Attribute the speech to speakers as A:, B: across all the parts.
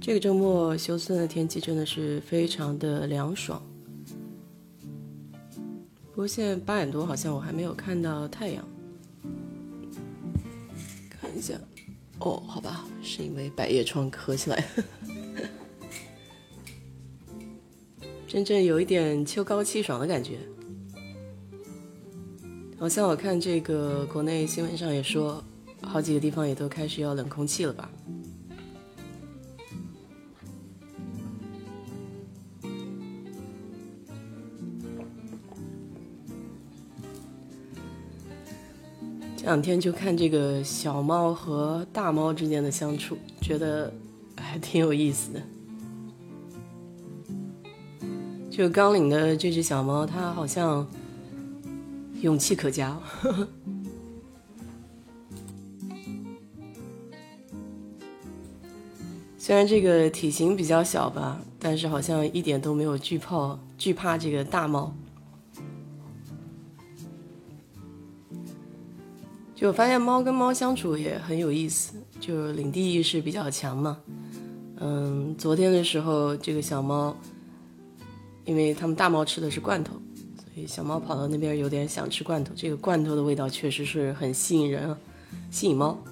A: 这个周末休斯顿的天气真的是非常的凉爽。不过现在八点多，好像我还没有看到太阳。看一下，哦，好吧，是因为百叶窗合起来。真正有一点秋高气爽的感觉。好像我看这个国内新闻上也说，好几个地方也都开始要冷空气了吧。两天就看这个小猫和大猫之间的相处，觉得还挺有意思的。就刚领的这只小猫，它好像勇气可嘉。虽然这个体型比较小吧，但是好像一点都没有惧怕惧怕这个大猫。就发现猫跟猫相处也很有意思，就领地意识比较强嘛。嗯，昨天的时候，这个小猫，因为他们大猫吃的是罐头，所以小猫跑到那边有点想吃罐头。这个罐头的味道确实是很吸引人，吸引猫。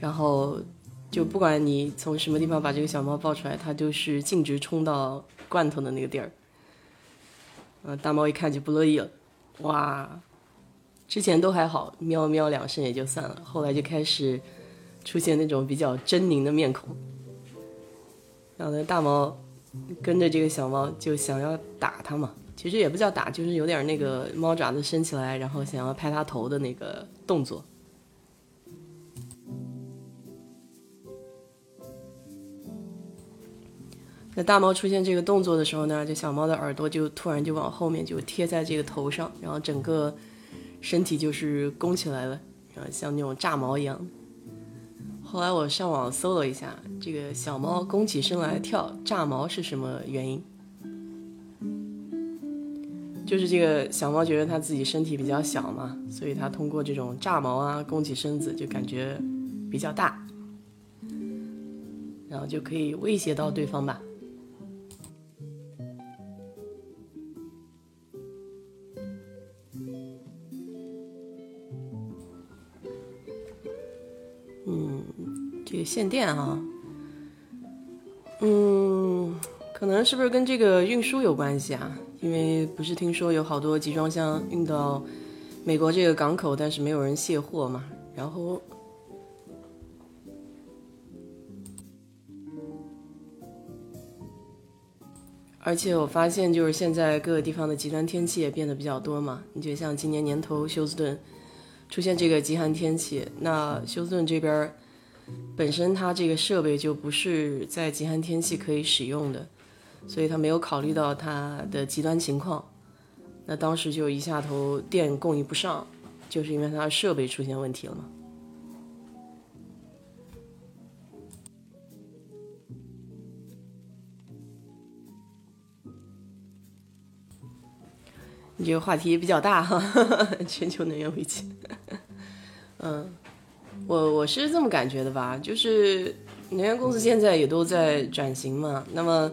A: 然后就不管你从什么地方把这个小猫抱出来，它就是径直冲到罐头的那个地儿。嗯，大猫一看就不乐意了，哇！之前都还好，喵喵两声也就算了，后来就开始出现那种比较狰狞的面孔。然后呢，大猫跟着这个小猫就想要打它嘛，其实也不叫打，就是有点那个猫爪子伸起来，然后想要拍它头的那个动作。那大猫出现这个动作的时候呢，这小猫的耳朵就突然就往后面就贴在这个头上，然后整个。身体就是弓起来了，然后像那种炸毛一样。后来我上网搜了一下，这个小猫弓起身来跳炸毛是什么原因？就是这个小猫觉得它自己身体比较小嘛，所以它通过这种炸毛啊，弓起身子就感觉比较大，然后就可以威胁到对方吧。这个限电啊，嗯，可能是不是跟这个运输有关系啊？因为不是听说有好多集装箱运到美国这个港口，但是没有人卸货嘛。然后，而且我发现，就是现在各个地方的极端天气也变得比较多嘛。你就像今年年头休斯顿出现这个极寒天气，那休斯顿这边。本身它这个设备就不是在极寒天气可以使用的，所以它没有考虑到它的极端情况。那当时就一下头电供应不上，就是因为它的设备出现问题了嘛。你这个话题比较大哈，全球能源危机，嗯。我我是这么感觉的吧，就是能源公司现在也都在转型嘛。那么，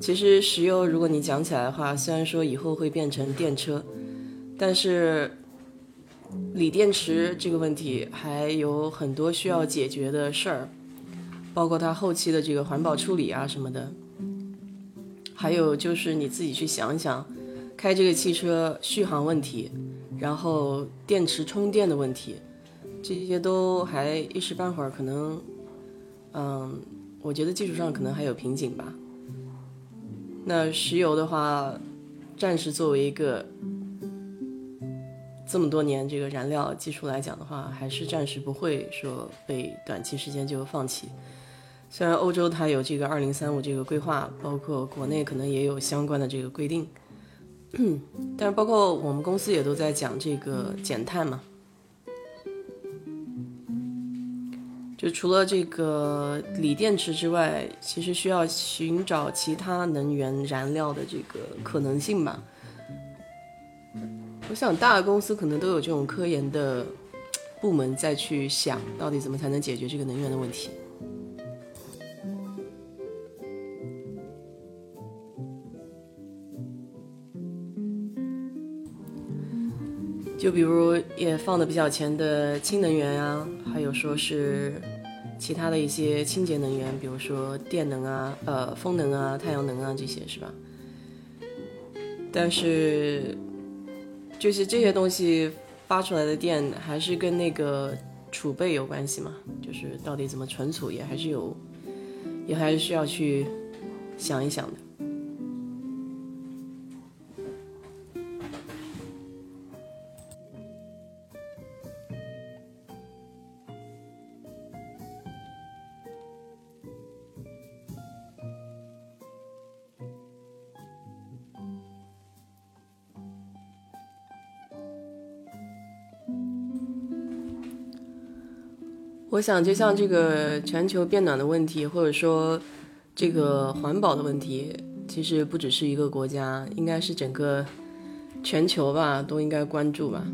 A: 其实石油如果你讲起来的话，虽然说以后会变成电车，但是锂电池这个问题还有很多需要解决的事儿，包括它后期的这个环保处理啊什么的。还有就是你自己去想一想，开这个汽车续航问题，然后电池充电的问题。这些都还一时半会儿可能，嗯，我觉得技术上可能还有瓶颈吧。那石油的话，暂时作为一个这么多年这个燃料技术来讲的话，还是暂时不会说被短期时间就放弃。虽然欧洲它有这个二零三五这个规划，包括国内可能也有相关的这个规定，但是包括我们公司也都在讲这个减碳嘛。就除了这个锂电池之外，其实需要寻找其他能源燃料的这个可能性吧。我想大的公司可能都有这种科研的部门在去想到底怎么才能解决这个能源的问题。就比如也放的比较前的氢能源啊，还有说是其他的一些清洁能源，比如说电能啊、呃风能啊、太阳能啊这些是吧？但是就是这些东西发出来的电还是跟那个储备有关系嘛，就是到底怎么存储也还是有，也还是需要去想一想的。我想，就像这个全球变暖的问题，或者说这个环保的问题，其实不只是一个国家，应该是整个全球吧，都应该关注吧。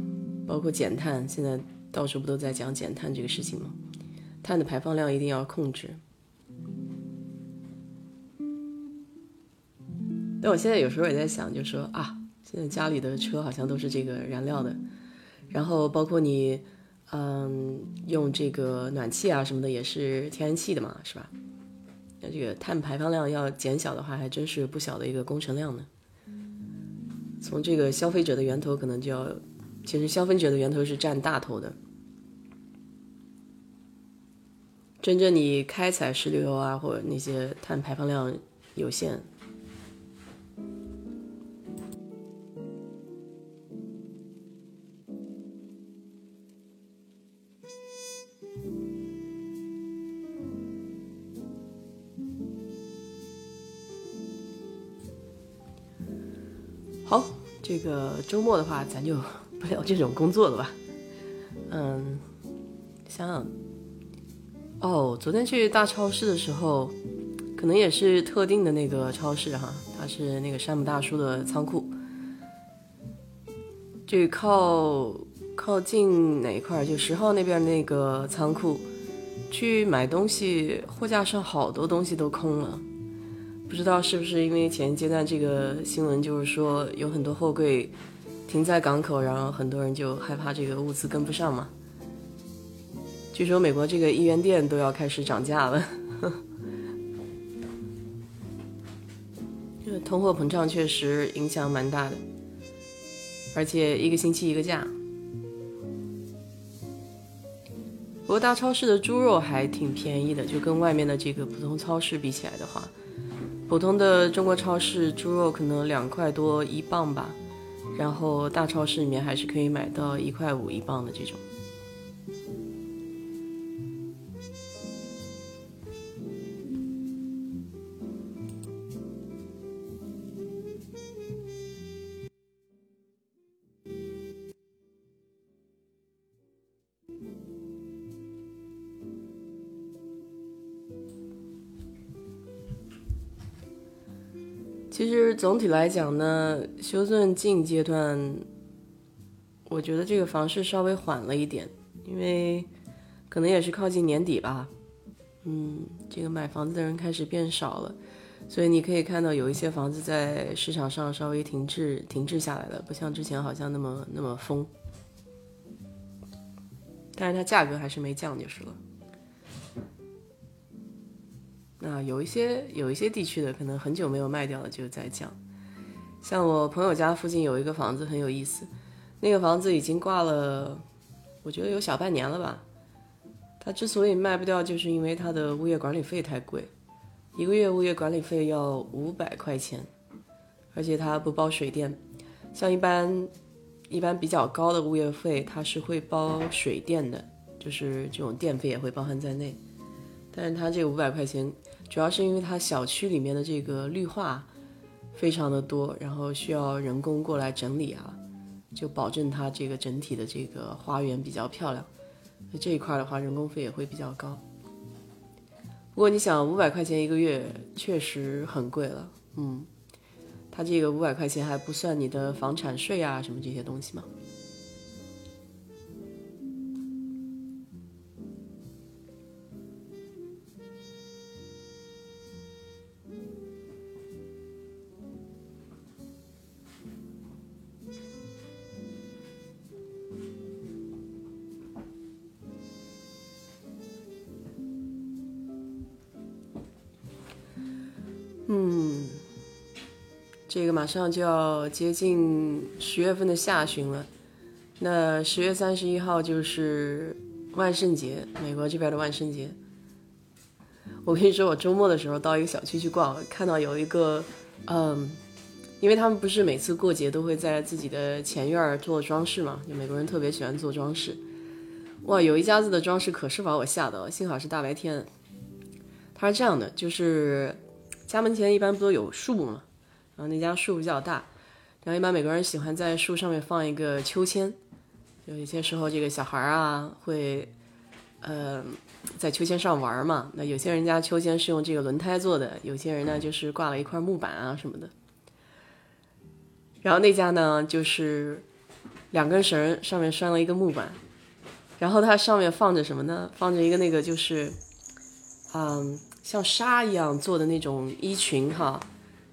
A: 包括减碳，现在到处不都在讲减碳这个事情吗？碳的排放量一定要控制。但我现在有时候也在想，就说啊，现在家里的车好像都是这个燃料的，然后包括你。嗯，用这个暖气啊什么的也是天然气的嘛，是吧？那这个碳排放量要减小的话，还真是不小的一个工程量呢。从这个消费者的源头，可能就要，其实消费者的源头是占大头的。真正你开采石油啊，或者那些碳排放量有限。这个周末的话，咱就 不聊这种工作了吧。嗯，想想，哦，昨天去大超市的时候，可能也是特定的那个超市哈，它是那个山姆大叔的仓库，这靠靠近哪一块？就十号那边那个仓库，去买东西，货架上好多东西都空了。不知道是不是因为前阶段这个新闻，就是说有很多货柜停在港口，然后很多人就害怕这个物资跟不上嘛。据说美国这个一元店都要开始涨价了，这个通货膨胀确实影响蛮大的，而且一个星期一个价。不过大超市的猪肉还挺便宜的，就跟外面的这个普通超市比起来的话。普通的中国超市猪肉可能两块多一磅吧，然后大超市里面还是可以买到一块五一磅的这种。其实总体来讲呢，休顿近阶段，我觉得这个房市稍微缓了一点，因为可能也是靠近年底吧，嗯，这个买房子的人开始变少了，所以你可以看到有一些房子在市场上稍微停滞停滞下来了，不像之前好像那么那么疯，但是它价格还是没降就是了。那有一些有一些地区的可能很久没有卖掉了，就在降。像我朋友家附近有一个房子很有意思，那个房子已经挂了，我觉得有小半年了吧。它之所以卖不掉，就是因为它的物业管理费太贵，一个月物业管理费要五百块钱，而且它不包水电。像一般一般比较高的物业费，它是会包水电的，就是这种电费也会包含在内。但是它这五百块钱。主要是因为它小区里面的这个绿化非常的多，然后需要人工过来整理啊，就保证它这个整体的这个花园比较漂亮。那这一块的话，人工费也会比较高。不过你想，五百块钱一个月确实很贵了，嗯，它这个五百块钱还不算你的房产税啊什么这些东西嘛。这个马上就要接近十月份的下旬了，那十月三十一号就是万圣节，美国这边的万圣节。我跟你说，我周末的时候到一个小区去逛，看到有一个，嗯，因为他们不是每次过节都会在自己的前院做装饰嘛，就美国人特别喜欢做装饰。哇，有一家子的装饰可是把我吓到了，幸好是大白天。他是这样的，就是家门前一般不都有树嘛，然后那家树比较大，然后一般美国人喜欢在树上面放一个秋千，有一些时候这个小孩啊会，呃。在秋千上玩嘛？那有些人家秋千是用这个轮胎做的，有些人呢就是挂了一块木板啊什么的。然后那家呢就是两根绳上面拴了一个木板，然后它上面放着什么呢？放着一个那个就是，嗯，像纱一样做的那种衣裙哈。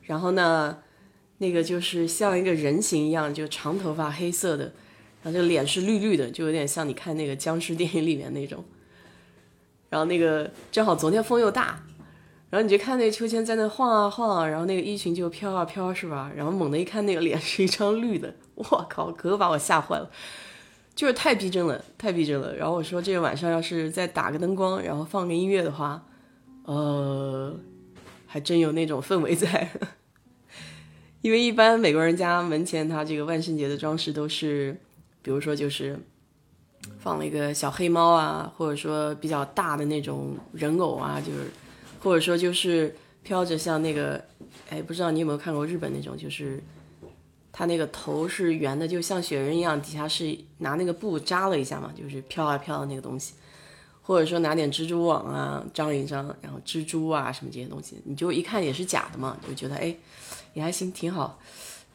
A: 然后呢，那个就是像一个人形一样，就长头发黑色的，然后这脸是绿绿的，就有点像你看那个僵尸电影里面那种。然后那个正好昨天风又大，然后你就看那秋千在那晃啊晃啊，然后那个衣裙就飘啊飘，是吧？然后猛地一看那个脸是一张绿的，我靠，可把我吓坏了，就是太逼真了，太逼真了。然后我说这个晚上要是再打个灯光，然后放个音乐的话，呃，还真有那种氛围在。因为一般美国人家门前他这个万圣节的装饰都是，比如说就是。放了一个小黑猫啊，或者说比较大的那种人偶啊，就是，或者说就是飘着像那个，哎，不知道你有没有看过日本那种，就是它那个头是圆的，就像雪人一样，底下是拿那个布扎了一下嘛，就是飘啊飘的那个东西，或者说拿点蜘蛛网啊张一张，然后蜘蛛啊什么这些东西，你就一看也是假的嘛，就觉得哎也还行，挺好，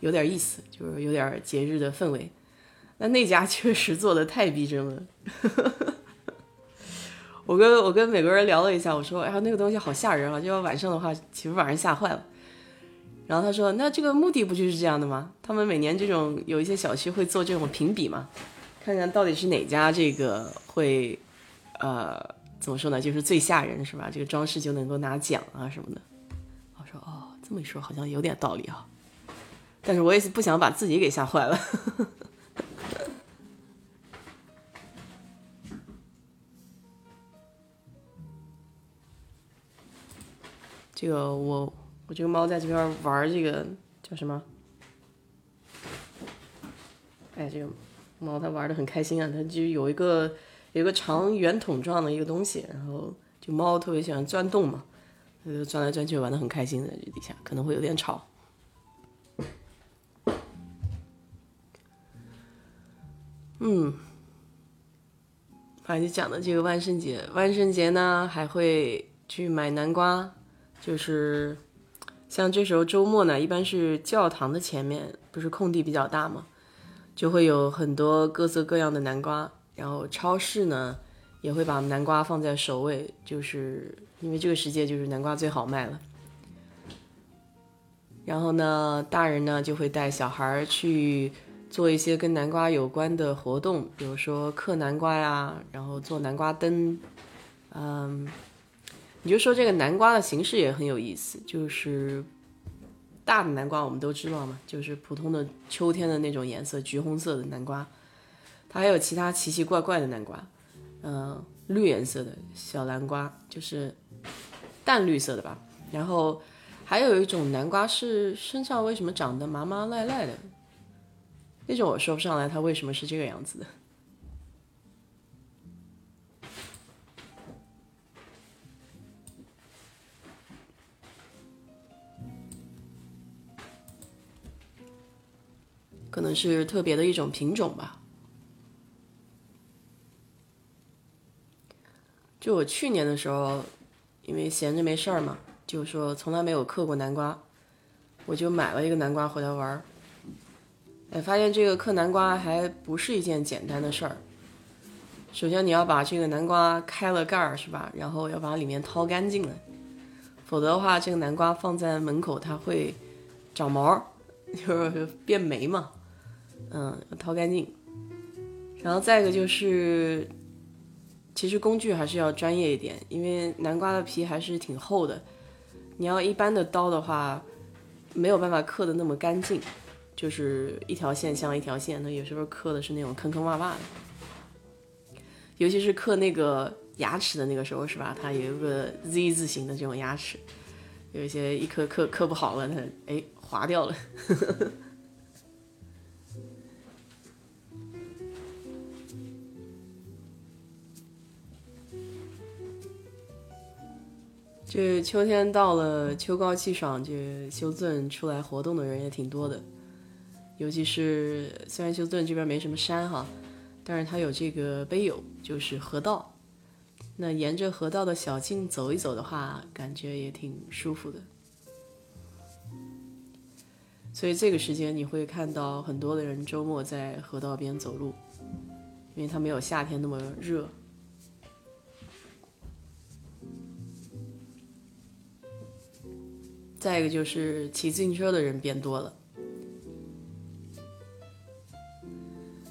A: 有点意思，就是有点节日的氛围。那那家确实做的太逼真了，我跟我跟美国人聊了一下，我说，哎呀，那个东西好吓人啊，就要晚上的话，岂不把人吓坏了？然后他说，那这个目的不就是这样的吗？他们每年这种有一些小区会做这种评比嘛，看看到底是哪家这个会，呃，怎么说呢，就是最吓人是吧？这个装饰就能够拿奖啊什么的。这么一说好像有点道理啊，但是我也是不想把自己给吓坏了。这个我我这个猫在这边玩这个叫什么？哎，这个猫它玩的很开心啊，它就有一个有一个长圆筒状的一个东西，然后就猫特别喜欢钻洞嘛，就转来转去玩的很开心，在这底下可能会有点吵。嗯，反正就讲的这个万圣节，万圣节呢还会去买南瓜。就是像这时候周末呢，一般是教堂的前面不是空地比较大嘛，就会有很多各色各样的南瓜。然后超市呢也会把南瓜放在首位，就是因为这个世界就是南瓜最好卖了。然后呢，大人呢就会带小孩去做一些跟南瓜有关的活动，比如说嗑南瓜呀，然后做南瓜灯，嗯。你就说这个南瓜的形式也很有意思，就是大的南瓜我们都知道嘛，就是普通的秋天的那种颜色，橘红色的南瓜。它还有其他奇奇怪怪的南瓜，嗯，绿颜色的小南瓜，就是淡绿色的吧。然后还有一种南瓜是身上为什么长得麻麻赖赖的，那种我说不上来它为什么是这个样子的。可能是特别的一种品种吧。就我去年的时候，因为闲着没事儿嘛，就说从来没有嗑过南瓜，我就买了一个南瓜回来玩儿。哎，发现这个嗑南瓜还不是一件简单的事儿。首先你要把这个南瓜开了盖儿，是吧？然后要把里面掏干净了，否则的话，这个南瓜放在门口它会长毛，就是变霉嘛。嗯，掏干净，然后再一个就是，其实工具还是要专业一点，因为南瓜的皮还是挺厚的，你要一般的刀的话，没有办法刻的那么干净，就是一条线像一条线，那有时候刻的是那种坑坑洼洼的。尤其是刻那个牙齿的那个时候，是吧？它有一个 Z 字形的这种牙齿，有一些一刻刻刻不好了，它哎划掉了。这秋天到了，秋高气爽，这休斯顿出来活动的人也挺多的。尤其是虽然休斯顿这边没什么山哈，但是它有这个碑友，就是河道。那沿着河道的小径走一走的话，感觉也挺舒服的。所以这个时间你会看到很多的人周末在河道边走路，因为它没有夏天那么热。再一个就是骑自行车的人变多了。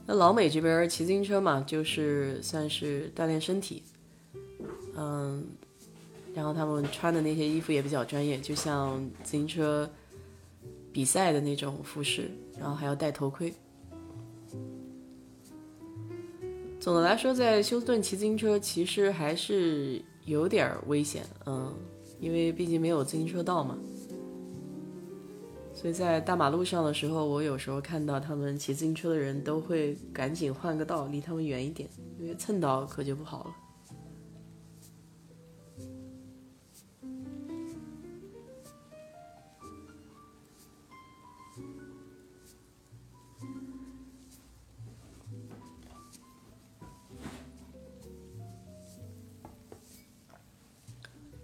A: 那老美这边骑自行车嘛，就是算是锻炼身体，嗯，然后他们穿的那些衣服也比较专业，就像自行车比赛的那种服饰，然后还要戴头盔。总的来说，在休斯顿骑自行车其实还是有点危险，嗯，因为毕竟没有自行车道嘛。所以在大马路上的时候，我有时候看到他们骑自行车的人都会赶紧换个道，离他们远一点，因为蹭到可就不好了。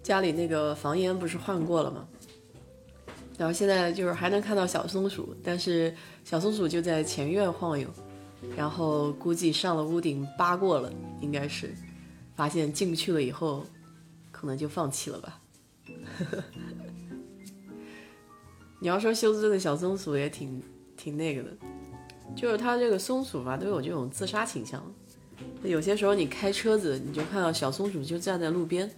A: 家里那个房檐不是换过了吗？然后现在就是还能看到小松鼠，但是小松鼠就在前院晃悠，然后估计上了屋顶扒过了，应该是发现进不去了以后，可能就放弃了吧。你要说休斯顿的小松鼠也挺挺那个的，就是它这个松鼠吧都有这种自杀倾向，有些时候你开车子你就看到小松鼠就站在路边。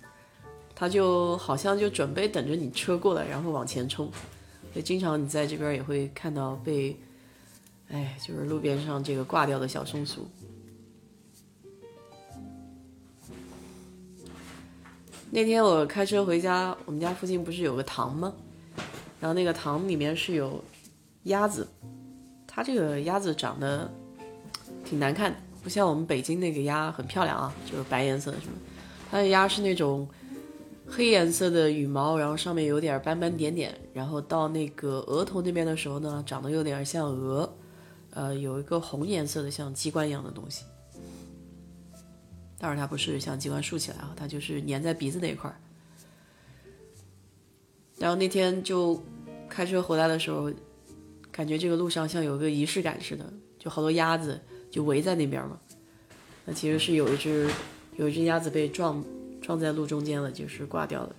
A: 他就好像就准备等着你车过来，然后往前冲。所以经常你在这边也会看到被，哎，就是路边上这个挂掉的小松鼠。那天我开车回家，我们家附近不是有个塘吗？然后那个塘里面是有鸭子，它这个鸭子长得挺难看，不像我们北京那个鸭很漂亮啊，就是白颜色的什么。它的鸭是那种。黑颜色的羽毛，然后上面有点斑斑点点，然后到那个额头那边的时候呢，长得有点像鹅，呃，有一个红颜色的像机关一样的东西。当然它不是像机关竖起来啊，它就是粘在鼻子那一块儿。然后那天就开车回来的时候，感觉这个路上像有个仪式感似的，就好多鸭子就围在那边嘛。那其实是有一只有一只鸭子被撞。撞在路中间了，就是挂掉了，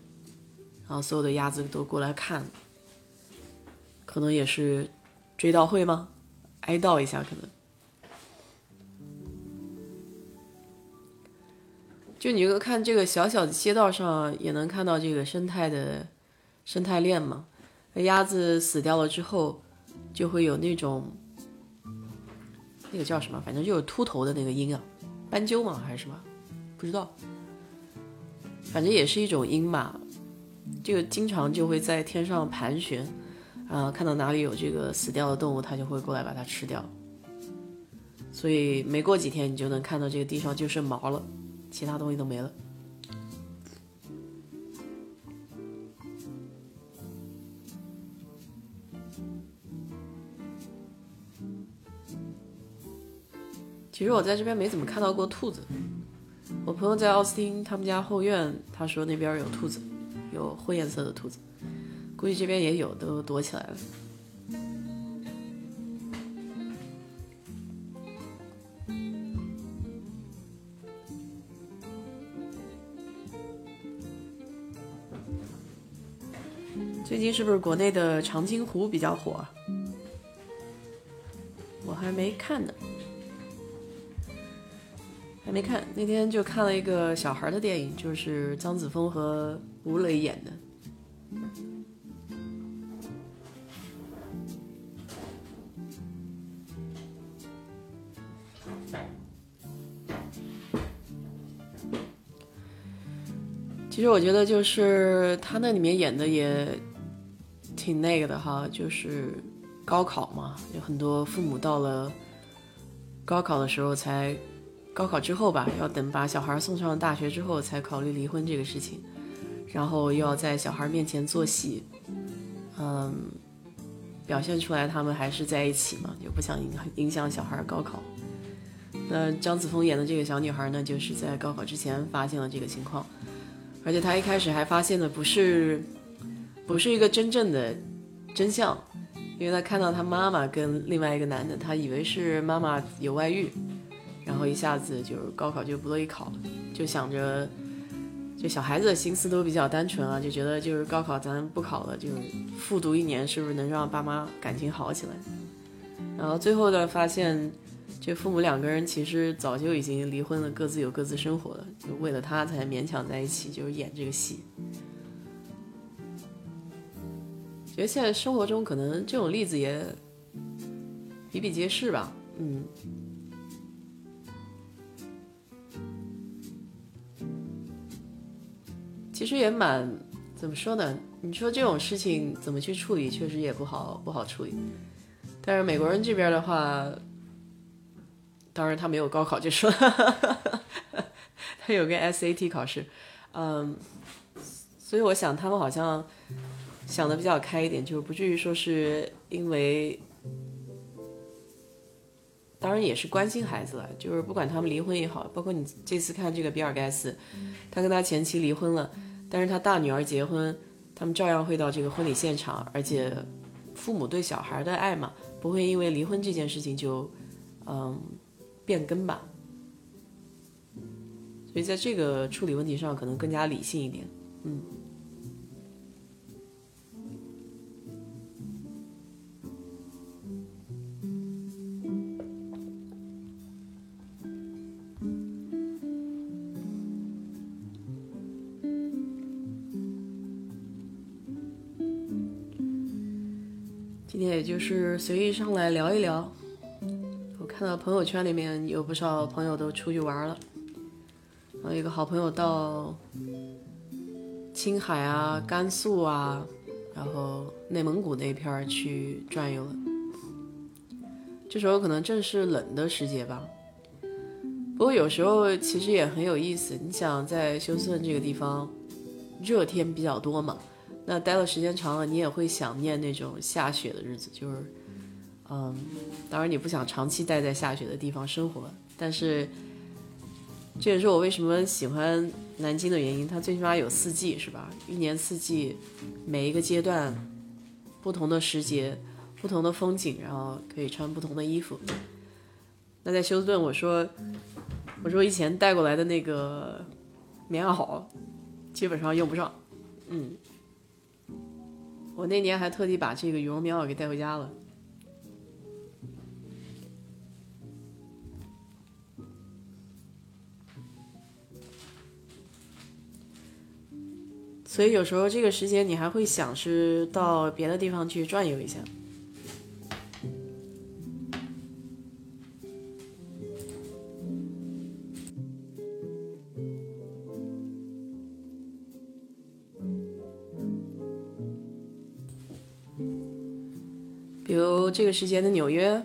A: 然后所有的鸭子都过来看，可能也是追悼会吗？哀悼一下可能。就你个看这个小小的街道上，也能看到这个生态的生态链嘛。那鸭子死掉了之后，就会有那种那个叫什么，反正就是秃头的那个鹰啊，斑鸠吗还是什么？不知道。反正也是一种鹰嘛，这个经常就会在天上盘旋，啊，看到哪里有这个死掉的动物，它就会过来把它吃掉。所以没过几天，你就能看到这个地上就剩毛了，其他东西都没了。其实我在这边没怎么看到过兔子。我朋友在奥斯汀，他们家后院，他说那边有兔子，有灰颜色的兔子，估计这边也有，都躲起来了。最近是不是国内的长津湖比较火？我还没看呢。还没看那天就看了一个小孩的电影，就是张子枫和吴磊演的，其实我觉得，就是他那里面演的也挺那个的哈，就是高考嘛，有很多父母到了高考的时候才，高考之后吧，要等把小孩送上大学之后才考虑离婚这个事情，然后又要在小孩面前做戏，嗯，表现出来他们还是在一起嘛，就不想影影响小孩高考。那张子枫演的这个小女孩呢，就是在高考之前发现了这个情况。而且她一开始还发现的不是，不是一个真正的真相，因为她看到她妈妈跟另外一个男的，她以为是妈妈有外遇，然后一下子就是高考就不乐意考了，就想着，就小孩子的心思都比较单纯啊，就觉得就是高考咱不考了，就复读一年，是不是能让爸妈感情好起来？然后最后呢，发现。这父母两个人其实早就已经离婚了，各自有各自生活了，就为了他才勉强在一起，就是演这个戏。觉得现在生活中可能这种例子也比比皆是吧，嗯。其实也蛮怎么说呢？你说这种事情怎么去处理，确实也不好不好处理。但是美国人这边的话。当然，他没有高考，就说 他有个 SAT 考试，嗯，所以我想他们好像想的比较开一点，就是不至于说是因为，当然也是关心孩子了，就是不管他们离婚也好，包括你这次看这个比尔盖茨，他跟他前妻离婚了，但是他大女儿结婚，他们照样会到这个婚礼现场，而且父母对小孩的爱嘛，不会因为离婚这件事情就，嗯。变更吧，所以在这个处理问题上可能更加理性一点，嗯。天也就是随意上来聊一聊。我看到朋友圈里面有不少朋友都出去玩了，然后一个好朋友到青海啊、甘肃啊，然后内蒙古那片儿去转悠了。这时候可能正是冷的时节吧，不过有时候其实也很有意思。你想在休斯顿这个地方，热天比较多嘛，那待的时间长了，你也会想念那种下雪的日子，就是。嗯，当然你不想长期待在下雪的地方生活，但是这也是我为什么喜欢南京的原因。它最起码有四季，是吧？一年四季，每一个阶段，不同的时节，不同的风景，然后可以穿不同的衣服。那在休斯顿，我说，我说以前带过来的那个棉袄，基本上用不上。嗯，我那年还特地把这个羽绒棉袄给带回家了。所以有时候这个时间你还会想是到别的地方去转悠一下，这个时间的纽约，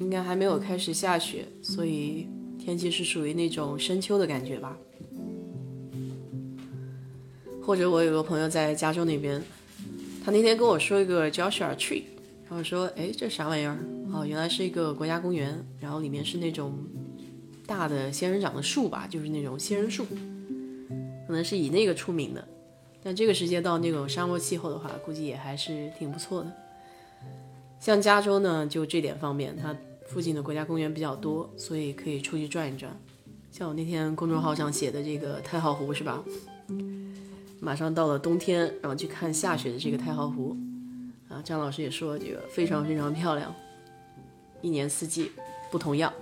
A: 应该还没有开始下雪，所以天气是属于那种深秋的感觉吧。或者我有个朋友在加州那边，他那天跟我说一个 Joshua Tree，然后说，哎，这啥玩意儿？哦，原来是一个国家公园，然后里面是那种大的仙人掌的树吧，就是那种仙人树，可能是以那个出名的。但这个时间到那种沙漠气候的话，估计也还是挺不错的。像加州呢，就这点方面，它附近的国家公园比较多，所以可以出去转一转。像我那天公众号上写的这个太浩湖，是吧？马上到了冬天，然后去看下雪的这个太浩湖，啊，张老师也说这个非常非常漂亮，一年四季不同样。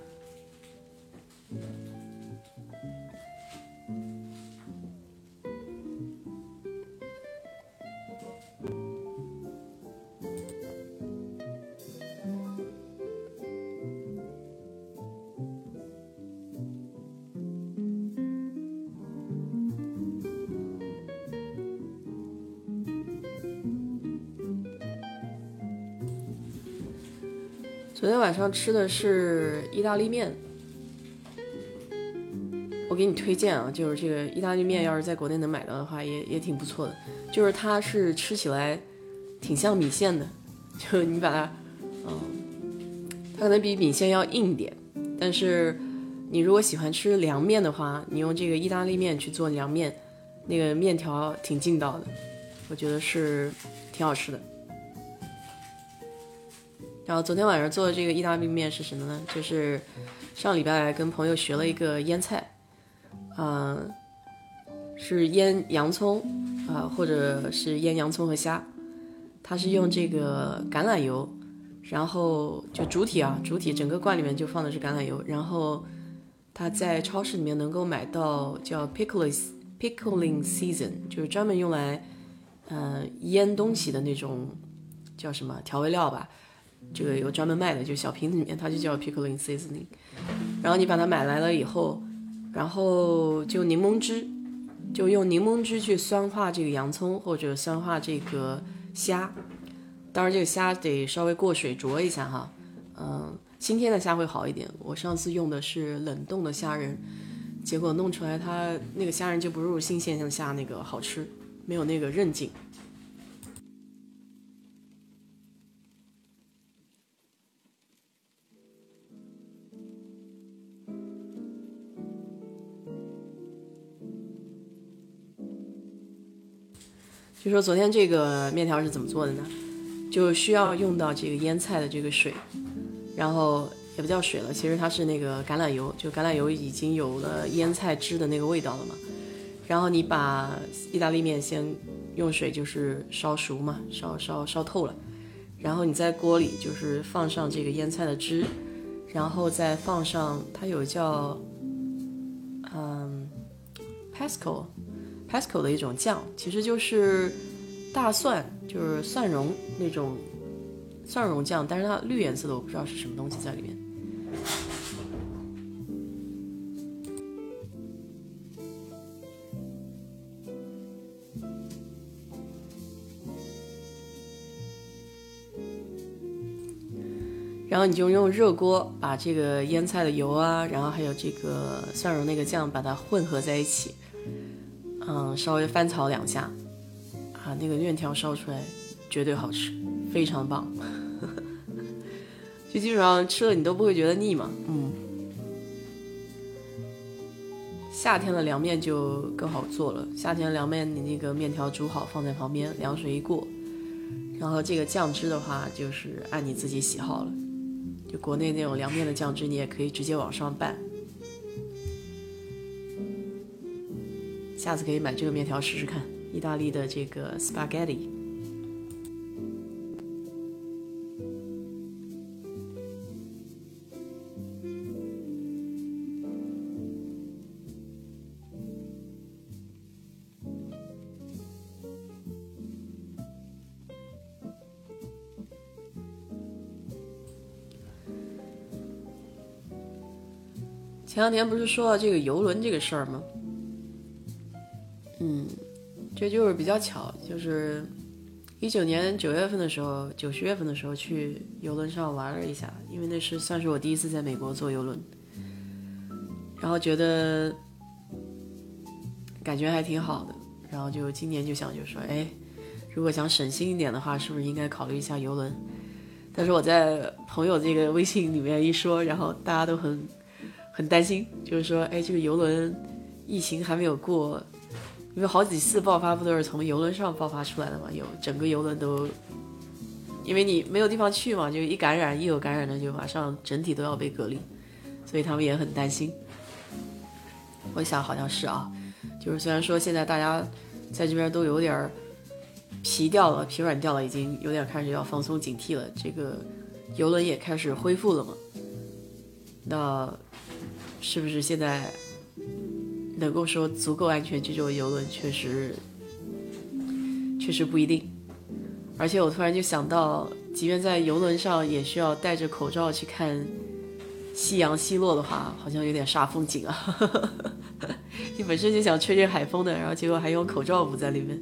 A: 昨天晚上吃的是意大利面，我给你推荐啊，就是这个意大利面，要是在国内能买到的话，也也挺不错的。就是它是吃起来挺像米线的，就你把它，嗯，它可能比米线要硬一点，但是你如果喜欢吃凉面的话，你用这个意大利面去做凉面，那个面条挺劲道的，我觉得是挺好吃的。然后昨天晚上做的这个意大利面是什么呢？就是上礼拜跟朋友学了一个腌菜，嗯，是腌洋葱啊，或者是腌洋葱和虾。它是用这个橄榄油，然后就主体啊，主体整个罐里面就放的是橄榄油。然后它在超市里面能够买到叫 pickling pickling season，就是专门用来嗯腌东西的那种叫什么调味料吧。这个有专门卖的，就小瓶子里面，它就叫 pickling seasoning。然后你把它买来了以后，然后就柠檬汁，就用柠檬汁去酸化这个洋葱或者酸化这个虾。当然这个虾得稍微过水焯一下哈，嗯，新鲜的虾会好一点。我上次用的是冷冻的虾仁，结果弄出来它那个虾仁就不如新鲜的虾那个好吃，没有那个韧劲。就说昨天这个面条是怎么做的呢？就需要用到这个腌菜的这个水，然后也不叫水了，其实它是那个橄榄油，就橄榄油已经有了腌菜汁的那个味道了嘛。然后你把意大利面先用水就是烧熟嘛，烧烧烧透了，然后你在锅里就是放上这个腌菜的汁，然后再放上它有叫嗯 Pasco。Pasco 的一种酱，其实就是大蒜，就是蒜蓉那种蒜蓉酱，但是它绿颜色的，我不知道是什么东西在里面。然后你就用热锅把这个腌菜的油啊，然后还有这个蒜蓉那个酱，把它混合在一起。嗯，稍微翻炒两下，啊，那个面条烧出来绝对好吃，非常棒，就基本上吃了你都不会觉得腻嘛。嗯，夏天的凉面就更好做了。夏天凉面，你那个面条煮好放在旁边，凉水一过，然后这个酱汁的话就是按你自己喜好了，就国内那种凉面的酱汁，你也可以直接往上拌。下次可以买这个面条试试看，意大利的这个 spaghetti。前两天不是说了这个游轮这个事儿吗？这就是比较巧，就是一九年九月份的时候，九十月份的时候去游轮上玩了一下，因为那是算是我第一次在美国坐游轮，然后觉得感觉还挺好的，然后就今年就想就说，哎，如果想省心一点的话，是不是应该考虑一下游轮？但是我在朋友这个微信里面一说，然后大家都很很担心，就是说，哎，这个游轮疫情还没有过。因为好几次爆发不都是从游轮上爆发出来的嘛？有整个游轮都，因为你没有地方去嘛，就一感染，一有感染的就马上整体都要被隔离，所以他们也很担心。我想好像是啊，就是虽然说现在大家在这边都有点皮掉了、皮软掉了，已经有点开始要放松警惕了。这个游轮也开始恢复了嘛？那是不是现在？能够说足够安全，这种游轮确实确实不一定。而且我突然就想到，即便在游轮上也需要戴着口罩去看夕阳西落的话，好像有点煞风景啊！你本身就想吹吹海风的，然后结果还用口罩捂在里面。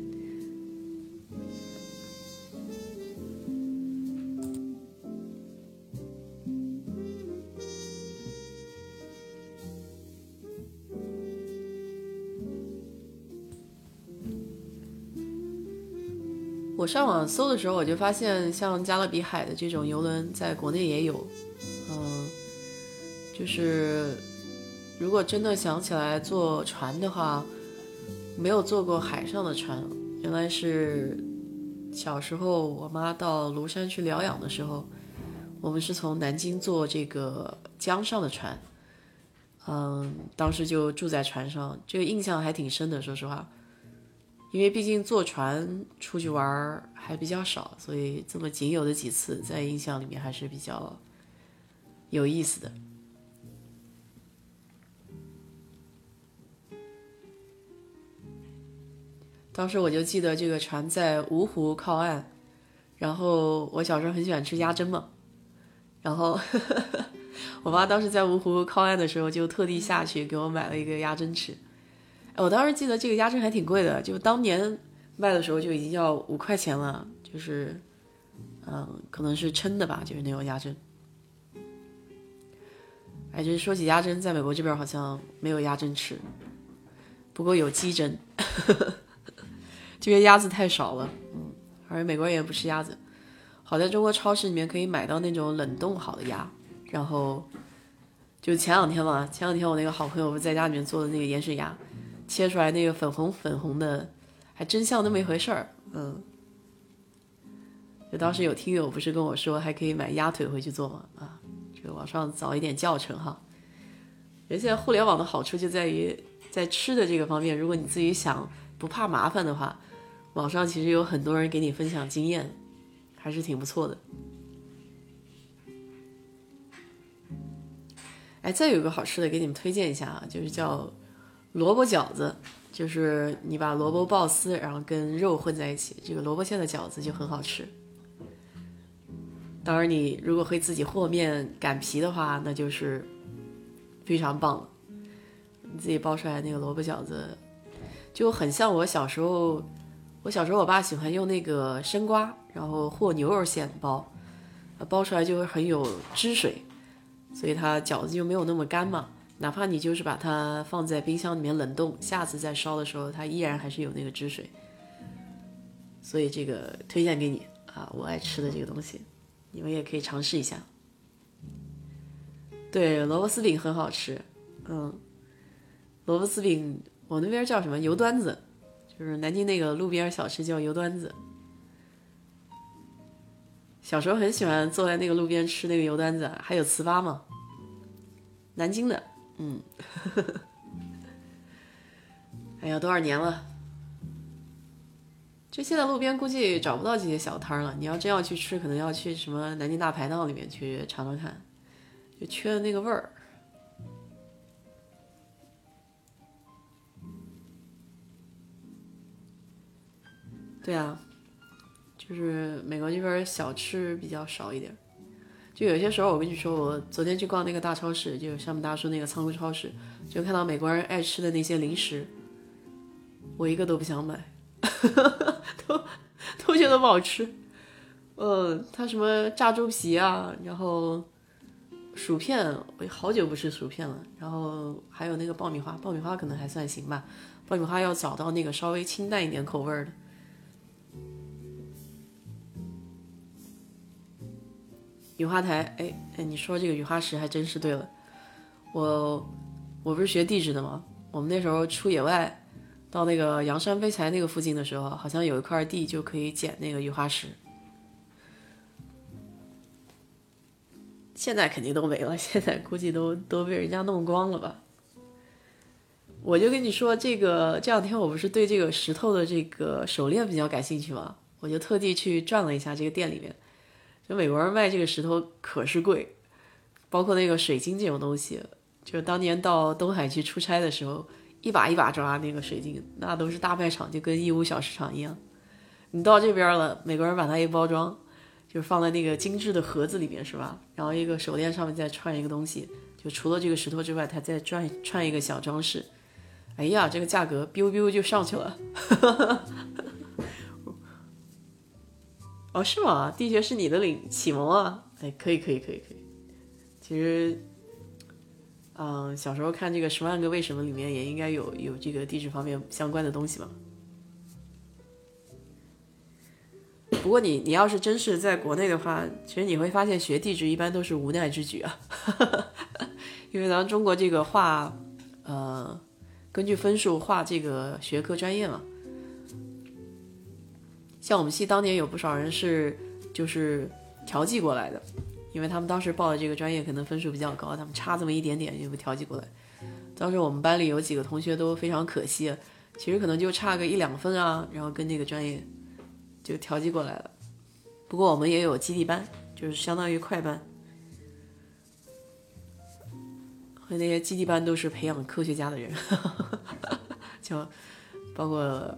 A: 我上网搜的时候，我就发现像加勒比海的这种游轮在国内也有，嗯，就是如果真的想起来坐船的话，没有坐过海上的船，原来是小时候我妈到庐山去疗养的时候，我们是从南京坐这个江上的船，嗯，当时就住在船上，这个印象还挺深的，说实话。因为毕竟坐船出去玩还比较少，所以这么仅有的几次在印象里面还是比较有意思的。当时我就记得这个船在芜湖靠岸，然后我小时候很喜欢吃鸭胗嘛，然后 我妈当时在芜湖靠岸的时候就特地下去给我买了一个鸭胗吃。我当时记得这个鸭胗还挺贵的，就当年卖的时候就已经要五块钱了，就是，嗯，可能是称的吧，就是那种鸭胗。哎，就是说起鸭胗，在美国这边好像没有鸭胗吃，不过有鸡胗，这边鸭子太少了，嗯，而美国人也不吃鸭子。好在中国超市里面可以买到那种冷冻好的鸭，然后就前两天嘛，前两天我那个好朋友不在家里面做的那个盐水鸭。切出来那个粉红粉红的，还真像那么一回事儿。嗯，就当时有听友不是跟我说，还可以买鸭腿回去做吗？啊，这个网上找一点教程哈。人现在互联网的好处就在于，在吃的这个方面，如果你自己想不怕麻烦的话，网上其实有很多人给你分享经验，还是挺不错的。哎，再有一个好吃的给你们推荐一下啊，就是叫。萝卜饺子就是你把萝卜爆丝，然后跟肉混在一起，这个萝卜馅的饺子就很好吃。当然，你如果会自己和面擀皮的话，那就是非常棒了。你自己包出来那个萝卜饺子，就很像我小时候。我小时候，我爸喜欢用那个生瓜，然后和牛肉馅包，包出来就会很有汁水，所以它饺子就没有那么干嘛。哪怕你就是把它放在冰箱里面冷冻，下次再烧的时候，它依然还是有那个汁水。所以这个推荐给你啊，我爱吃的这个东西，你们也可以尝试一下。对，萝卜丝饼很好吃，嗯，萝卜丝饼我那边叫什么油端子，就是南京那个路边小吃叫油端子。小时候很喜欢坐在那个路边吃那个油端子，还有糍粑嘛，南京的。嗯，哎呀，多少年了？就现在路边估计找不到这些小摊了。你要真要去吃，可能要去什么南京大排档里面去尝尝看，就缺了那个味儿。对啊，就是美国这边小吃比较少一点。就有些时候，我跟你说，我昨天去逛那个大超市，就像我们大叔那个仓库超市，就看到美国人爱吃的那些零食，我一个都不想买，都都觉得不好吃。嗯，他什么炸猪皮啊，然后薯片，我好久不吃薯片了。然后还有那个爆米花，爆米花可能还算行吧，爆米花要找到那个稍微清淡一点口味的。雨花台，哎哎，你说这个雨花石还真是对了。我我不是学地质的吗？我们那时候出野外，到那个阳山飞才那个附近的时候，好像有一块地就可以捡那个雨花石。现在肯定都没了，现在估计都都被人家弄光了吧。我就跟你说，这个这两天我不是对这个石头的这个手链比较感兴趣吗？我就特地去转了一下这个店里面。就美国人卖这个石头可是贵，包括那个水晶这种东西，就当年到东海去出差的时候，一把一把抓那个水晶，那都是大卖场，就跟义乌小市场一样。你到这边了，美国人把它一包装，就放在那个精致的盒子里面，是吧？然后一个手链上面再串一个东西，就除了这个石头之外，它再串串一个小装饰。哎呀，这个价格 biu biu 就上去了。哦，是吗？地学是你的领启蒙啊！哎，可以，可以，可以，可以。其实，嗯，小时候看这个《十万个为什么》里面也应该有有这个地质方面相关的东西吧。不过你你要是真是在国内的话，其实你会发现学地质一般都是无奈之举啊，因为咱们中国这个划，呃，根据分数划这个学科专业嘛。像我们系当年有不少人是就是调剂过来的，因为他们当时报的这个专业可能分数比较高，他们差这么一点点就被调剂过来。当时我们班里有几个同学都非常可惜，其实可能就差个一两分啊，然后跟那个专业就调剂过来了。不过我们也有基地班，就是相当于快班，和那些基地班都是培养科学家的人，就包括。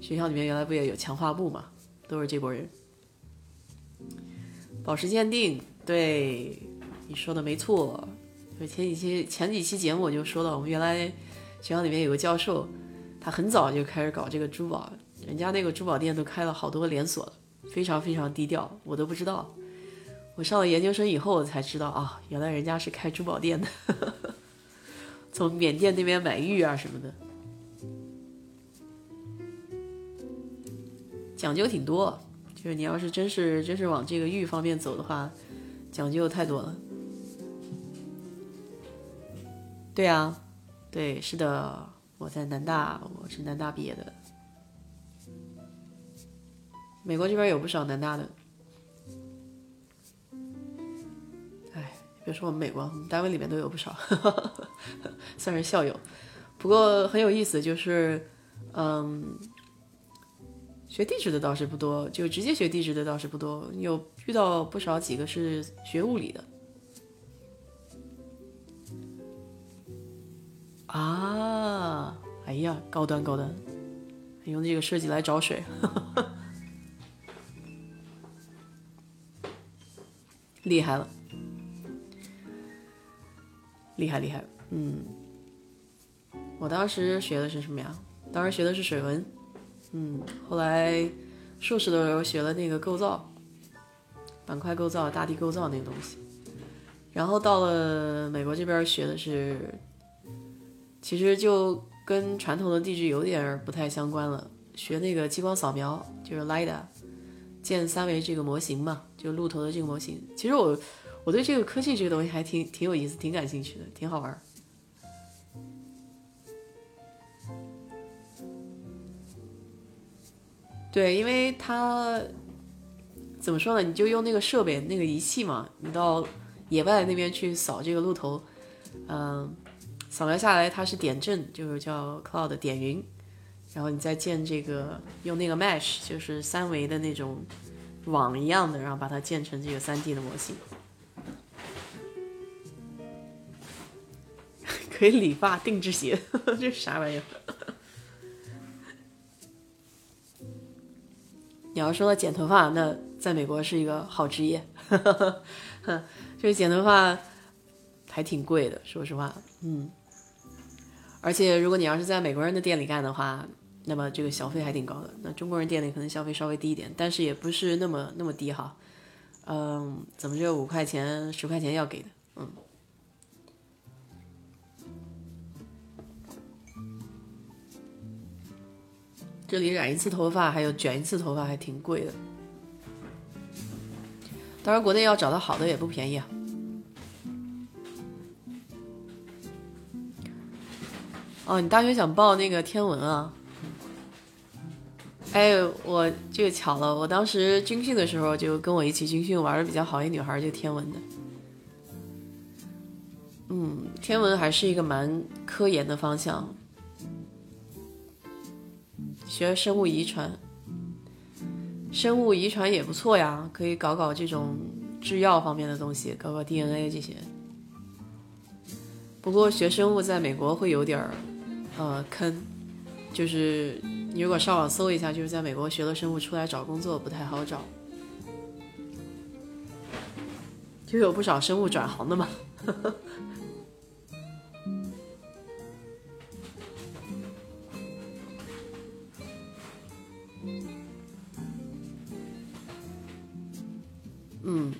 A: 学校里面原来不也有强化部嘛，都是这波人。宝石鉴定，对你说的没错。就前几期前几期节目我就说到，我们原来学校里面有个教授，他很早就开始搞这个珠宝，人家那个珠宝店都开了好多连锁了，非常非常低调，我都不知道。我上了研究生以后我才知道啊，原来人家是开珠宝店的，从缅甸那边买玉啊什么的。讲究挺多，就是你要是真是真是往这个玉方面走的话，讲究太多了。对啊，对，是的，我在南大，我是南大毕业的。美国这边有不少南大的，哎，别说我们美国，我们单位里面都有不少，算是校友。不过很有意思，就是，嗯。学地质的倒是不多，就直接学地质的倒是不多，有遇到不少几个是学物理的。啊，哎呀，高端高端，用这个设计来找水，厉害了，厉害厉害，嗯，我当时学的是什么呀？当时学的是水文。嗯，后来硕士的时候学了那个构造，板块构造、大地构造那个东西，然后到了美国这边学的是，其实就跟传统的地质有点不太相关了，学那个激光扫描，就是 LIDA，建三维这个模型嘛，就鹿头的这个模型。其实我我对这个科技这个东西还挺挺有意思，挺感兴趣的，挺好玩。对，因为它怎么说呢？你就用那个设备、那个仪器嘛，你到野外那边去扫这个路头，嗯，扫描下来它是点阵，就是叫 cloud 点云，然后你再建这个用那个 mesh，就是三维的那种网一样的，然后把它建成这个三 D 的模型，可以理发、定制鞋，这啥玩意儿？你要说剪头发，那在美国是一个好职业，就是剪头发还挺贵的，说实话，嗯，而且如果你要是在美国人的店里干的话，那么这个小费还挺高的。那中国人店里可能消费稍微低一点，但是也不是那么那么低哈，嗯，怎么就五块钱、十块钱要给的，嗯。这里染一次头发，还有卷一次头发，还挺贵的。当然，国内要找到好的也不便宜啊。哦，你大学想报那个天文啊？哎，我这个巧了，我当时军训的时候就跟我一起军训玩的比较好一女孩，就天文的。嗯，天文还是一个蛮科研的方向。学生物遗传，生物遗传也不错呀，可以搞搞这种制药方面的东西，搞搞 DNA 这些。不过学生物在美国会有点儿，呃，坑，就是你如果上网搜一下，就是在美国学了生物出来找工作不太好找，就有不少生物转行的嘛。呵 呵嗯，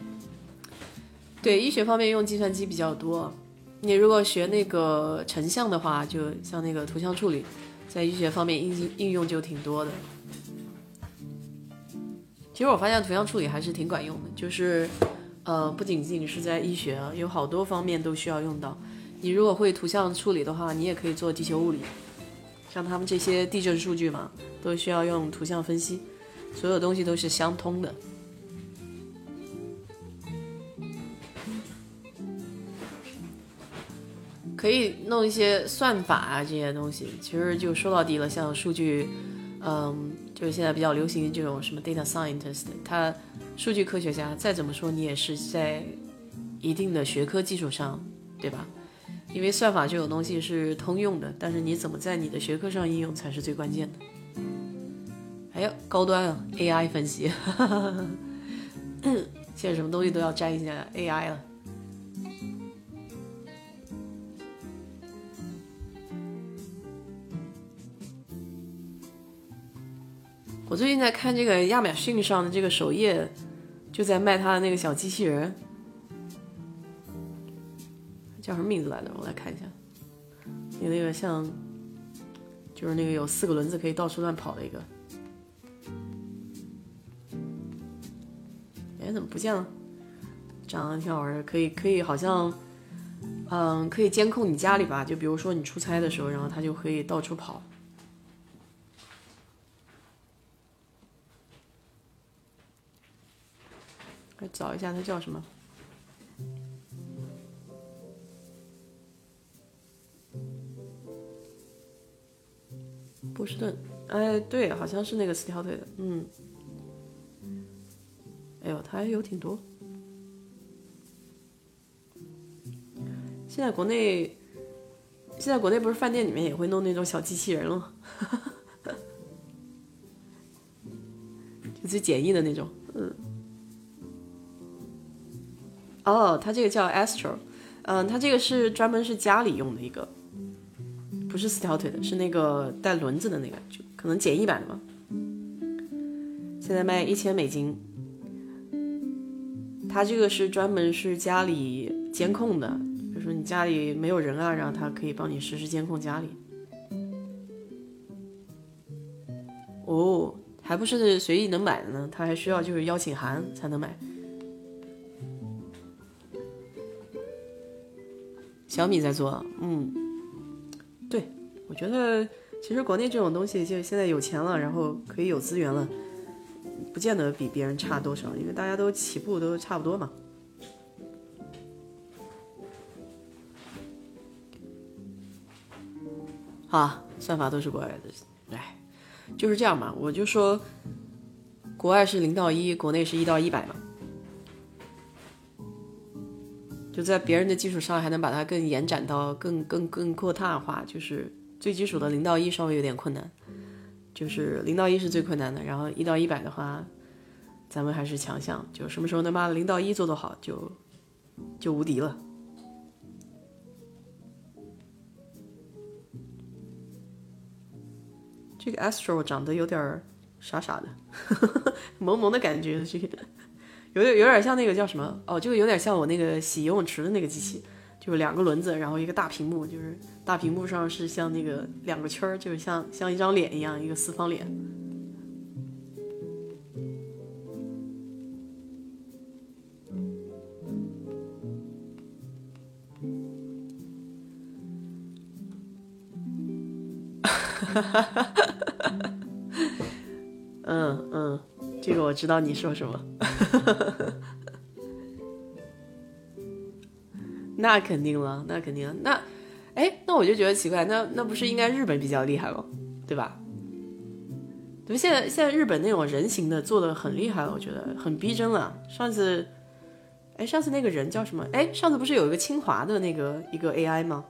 A: 对，医学方面用计算机比较多。你如果学那个成像的话，就像那个图像处理，在医学方面应应用就挺多的。其实我发现图像处理还是挺管用的，就是呃，不仅仅是在医学啊，有好多方面都需要用到。你如果会图像处理的话，你也可以做地球物理，像他们这些地震数据嘛，都需要用图像分析，所有东西都是相通的。可以弄一些算法啊，这些东西，其实就说到底了。像数据，嗯，就是现在比较流行这种什么 data scientist，他数据科学家，再怎么说你也是在一定的学科基础上，对吧？因为算法这种东西是通用的，但是你怎么在你的学科上应用才是最关键的。还有高端啊，AI 分析，现在什么东西都要沾一下 AI 了。我最近在看这个亚马逊上的这个首页，就在卖他的那个小机器人，叫什么名字来着？我来看一下，有那个像，就是那个有四个轮子可以到处乱跑的一个。哎，怎么不见了？长得挺好玩的，可以可以，好像，嗯，可以监控你家里吧？就比如说你出差的时候，然后它就可以到处跑。找一下，它叫什么？波士顿，哎，对，好像是那个四条腿的，嗯。哎呦，它还有挺多。现在国内，现在国内不是饭店里面也会弄那种小机器人了？就最简易的那种，嗯。哦，它这个叫 Astro，嗯，它这个是专门是家里用的一个，不是四条腿的，是那个带轮子的那个，就可能简易版的吧。现在卖一千美金。它这个是专门是家里监控的，比如说你家里没有人啊，然后它可以帮你实时监控家里。哦，还不是随意能买的呢，它还需要就是邀请函才能买。小米在做，嗯，对，我觉得其实国内这种东西，就现在有钱了，然后可以有资源了，不见得比别人差多少，因为大家都起步都差不多嘛。啊，算法都是国外的，哎，就是这样嘛。我就说，国外是零到一，国内是一到一百嘛。就在别人的基础上，还能把它更延展到更更更扩大化。就是最基础的零到一稍微有点困难，就是零到一是最困难的。然后一到一百的话，咱们还是强项。就什么时候能把零到一做做好，就就无敌了。这个 Astro 长得有点傻傻的，萌萌的感觉，这个。有点有点像那个叫什么哦，就有点像我那个洗游泳池的那个机器，就是两个轮子，然后一个大屏幕，就是大屏幕上是像那个两个圈儿，就是像像一张脸一样，一个四方脸。哈哈哈哈哈！嗯嗯。这个我知道你说什么，那肯定了，那肯定了，那，哎，那我就觉得奇怪，那那不是应该日本比较厉害吗？对吧？对，现在现在日本那种人形的做的很厉害了，我觉得很逼真了。上次，哎，上次那个人叫什么？哎，上次不是有一个清华的那个一个 AI 吗？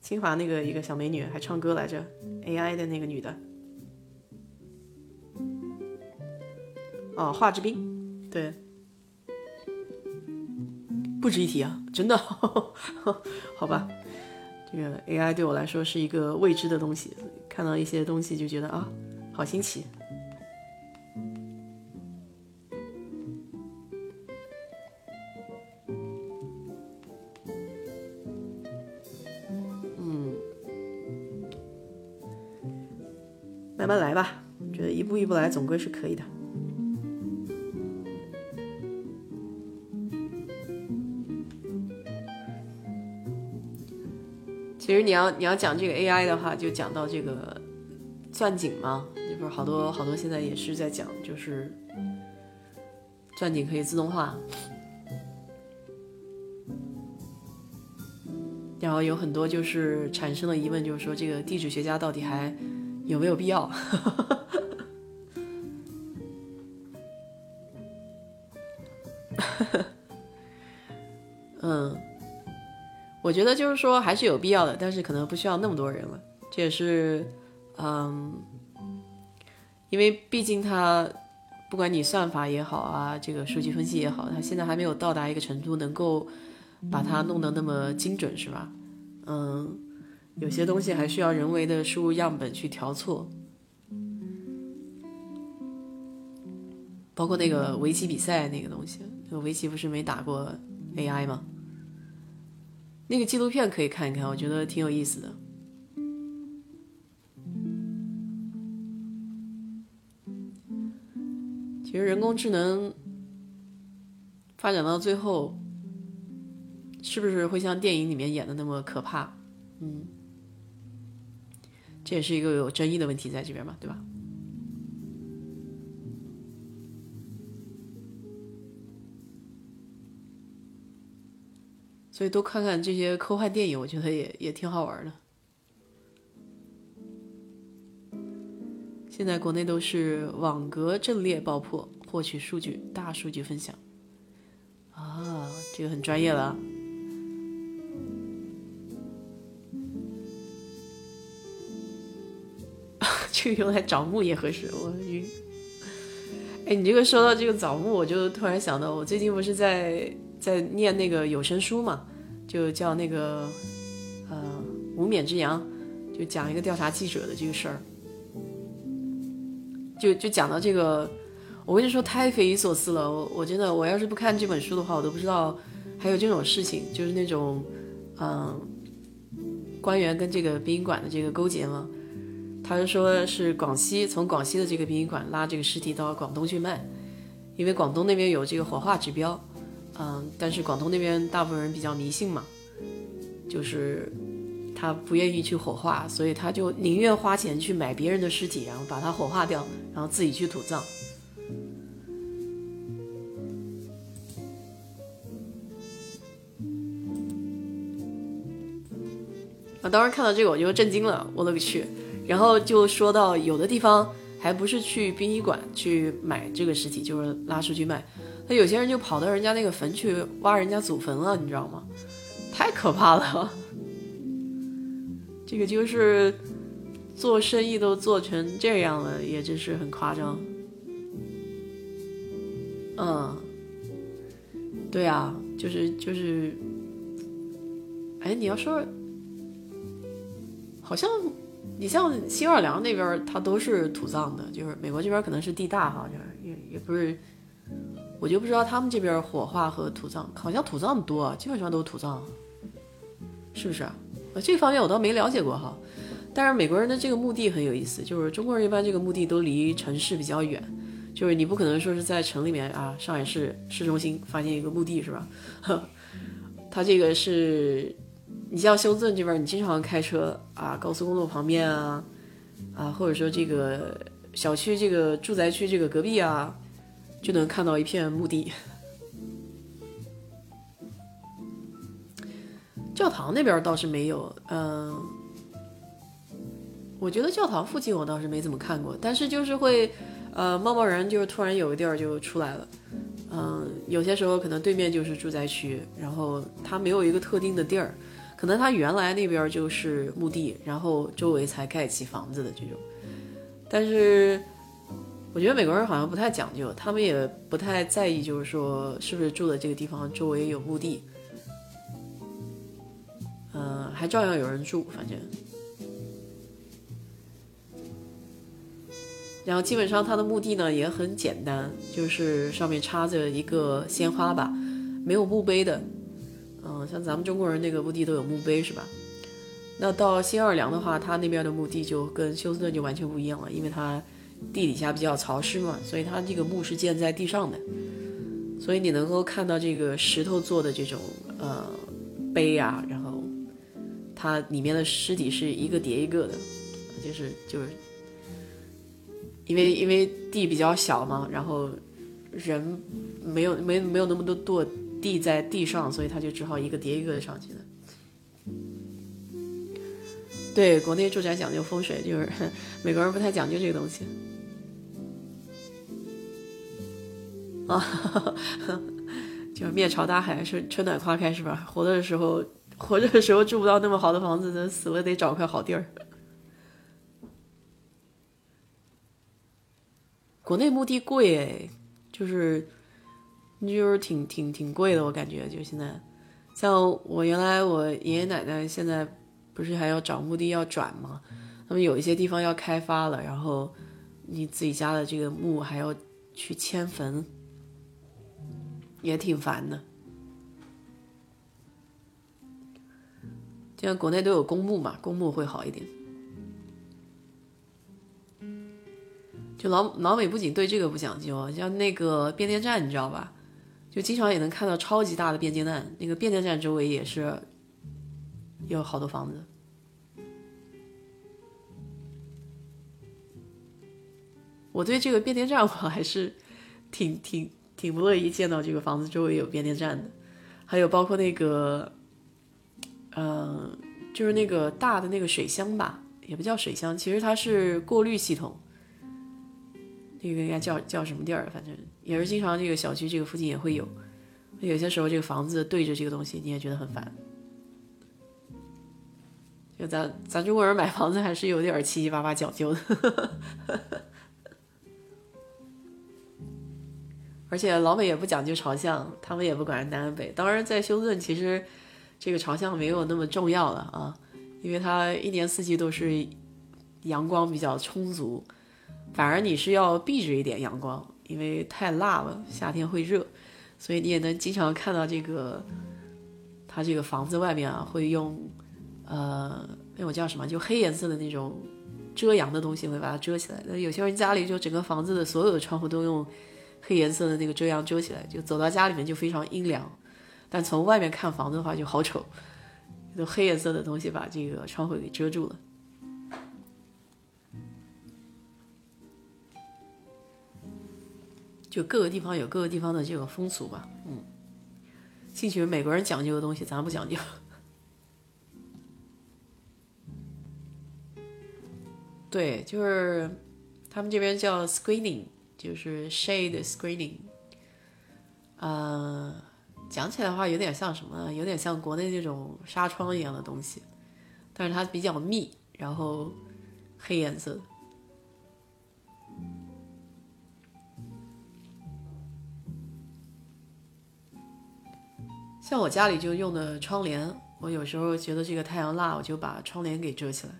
A: 清华那个一个小美女还唱歌来着，AI 的那个女的。哦，华之冰，对，不值一提啊，真的，好吧，这个 AI 对我来说是一个未知的东西，看到一些东西就觉得啊，好新奇。嗯，慢慢来吧。觉得一步一步来，总归是可以的。其实你要你要讲这个 AI 的话，就讲到这个钻井嘛，那不是好多好多现在也是在讲，就是钻井可以自动化，然后有很多就是产生了疑问，就是说这个地质学家到底还有没有必要？觉得就是说还是有必要的，但是可能不需要那么多人了。这也是，嗯，因为毕竟它不管你算法也好啊，这个数据分析也好，它现在还没有到达一个程度，能够把它弄得那么精准，是吧？嗯，有些东西还需要人为的输入样本去调错，包括那个围棋比赛那个东西，那个围棋不是没打过 AI 吗？那个纪录片可以看一看，我觉得挺有意思的。其实人工智能发展到最后，是不是会像电影里面演的那么可怕？嗯，这也是一个有争议的问题在这边嘛，对吧？所以多看看这些科幻电影，我觉得也也挺好玩的。现在国内都是网格阵列爆破，获取数据，大数据分享。啊，这个很专业了。这个用来找墓也合适，我晕。哎，你这个说到这个找墓，我就突然想到，我最近不是在。在念那个有声书嘛，就叫那个呃无冕之羊，就讲一个调查记者的这个事儿，就就讲到这个，我跟你说太匪夷所思了，我我真的我要是不看这本书的话，我都不知道还有这种事情，就是那种嗯官员跟这个殡仪馆的这个勾结嘛，他就说是广西从广西的这个殡仪馆拉这个尸体到广东去卖，因为广东那边有这个火化指标。嗯，但是广东那边大部分人比较迷信嘛，就是他不愿意去火化，所以他就宁愿花钱去买别人的尸体，然后把它火化掉，然后自己去土葬。我，当时看到这个我就震惊了，我勒个去！然后就说到有的地方还不是去殡仪馆去买这个尸体，就是拉出去卖。他有些人就跑到人家那个坟去挖人家祖坟了，你知道吗？太可怕了！这个就是做生意都做成这样了，也真是很夸张。嗯，对啊，就是就是，哎，你要说，好像你像新奥尔良那边，它都是土葬的，就是美国这边可能是地大哈，就是也也不是。我就不知道他们这边火化和土葬，好像土葬多，基本上都是土葬，是不是啊？这方面我倒没了解过哈。但是美国人的这个墓地很有意思，就是中国人一般这个墓地都离城市比较远，就是你不可能说是在城里面啊，上海市市中心发现一个墓地是吧？他这个是，你像休斯顿这边，你经常开车啊，高速公路旁边啊，啊，或者说这个小区这个住宅区这个隔壁啊。就能看到一片墓地，教堂那边倒是没有。嗯，我觉得教堂附近我倒是没怎么看过，但是就是会，呃，贸贸然就是突然有个地儿就出来了。嗯，有些时候可能对面就是住宅区，然后它没有一个特定的地儿，可能它原来那边就是墓地，然后周围才盖起房子的这种，但是。我觉得美国人好像不太讲究，他们也不太在意，就是说是不是住的这个地方周围有墓地，嗯，还照样有人住，反正。然后基本上他的墓地呢也很简单，就是上面插着一个鲜花吧，没有墓碑的，嗯，像咱们中国人那个墓地都有墓碑是吧？那到新奥尔良的话，他那边的墓地就跟休斯顿就完全不一样了，因为他。地底下比较潮湿嘛，所以它这个墓是建在地上的，所以你能够看到这个石头做的这种呃碑啊，然后它里面的尸体是一个叠一个的，就是就是因为因为地比较小嘛，然后人没有没没有那么多垛地在地上，所以他就只好一个叠一个的上去的。对，国内住宅讲究风水，就是 美国人不太讲究这个东西。啊，就面朝大海，是春暖花开，是吧？活着的时候，活着的时候住不到那么好的房子，那死了得找块好地儿。国内墓地贵哎，就是，就是挺挺挺贵的，我感觉就现在，像我原来我爷爷奶奶现在。不是还要找墓地要转吗？他们有一些地方要开发了，然后你自己家的这个墓还要去迁坟，也挺烦的。现在国内都有公墓嘛，公墓会好一点。就老老美不仅对这个不讲究，像那个变电站，你知道吧？就经常也能看到超级大的变电站，那个变电站周围也是。有好多房子，我对这个变电站我还是挺挺挺不乐意见到这个房子周围有变电站的，还有包括那个，嗯，就是那个大的那个水箱吧，也不叫水箱，其实它是过滤系统，那个应该叫叫什么地儿？反正也是经常这个小区这个附近也会有，有些时候这个房子对着这个东西，你也觉得很烦。就咱咱中国人买房子还是有点七七八八讲究的，而且老美也不讲究朝向，他们也不管南北。当然，在休斯顿其实这个朝向没有那么重要了啊，因为它一年四季都是阳光比较充足，反而你是要避着一点阳光，因为太辣了，夏天会热，所以你也能经常看到这个它这个房子外面啊会用。呃，那我叫什么？就黑颜色的那种遮阳的东西，会把它遮起来。那有些人家里就整个房子的所有的窗户都用黑颜色的那个遮阳遮起来，就走到家里面就非常阴凉。但从外面看房子的话就好丑，就黑颜色的东西把这个窗户给遮住了。就各个地方有各个地方的这个风俗吧，嗯，兴许美国人讲究的东西，咱不讲究。对，就是他们这边叫 screening，就是 shade screening。呃，讲起来的话，有点像什么？有点像国内那种纱窗一样的东西，但是它比较密，然后黑颜色。像我家里就用的窗帘，我有时候觉得这个太阳辣，我就把窗帘给遮起来。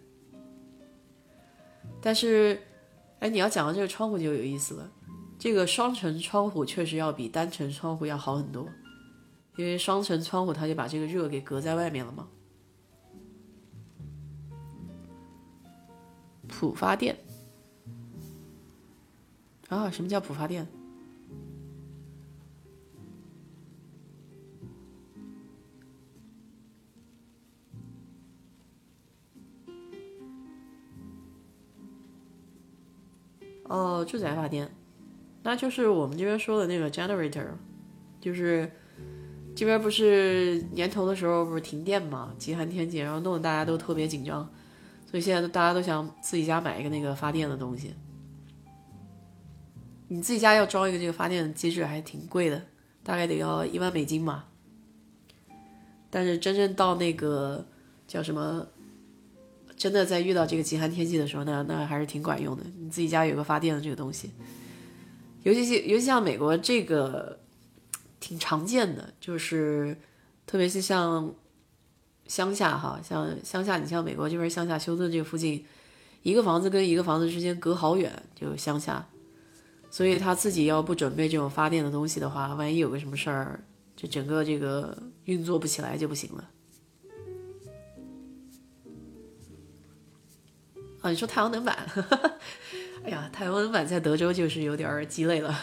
A: 但是，哎，你要讲到这个窗户就有意思了。这个双层窗户确实要比单层窗户要好很多，因为双层窗户它就把这个热给隔在外面了嘛。浦发电啊？什么叫浦发电？哦，住宅发电，那就是我们这边说的那个 generator，就是这边不是年头的时候不是停电嘛，极寒天气，然后弄得大家都特别紧张，所以现在大家都想自己家买一个那个发电的东西。你自己家要装一个这个发电机制还挺贵的，大概得要一万美金嘛。但是真正到那个叫什么？真的在遇到这个极寒天气的时候，那那还是挺管用的。你自己家有个发电的这个东西，尤其尤其像美国这个挺常见的，就是特别是像乡下哈，像乡下，你像美国这边乡下休顿这附近，一个房子跟一个房子之间隔好远，就乡下，所以他自己要不准备这种发电的东西的话，万一有个什么事儿，就整个这个运作不起来就不行了。
B: 啊，你说太阳能板？哎呀，太阳能板在德州就是有点鸡肋了，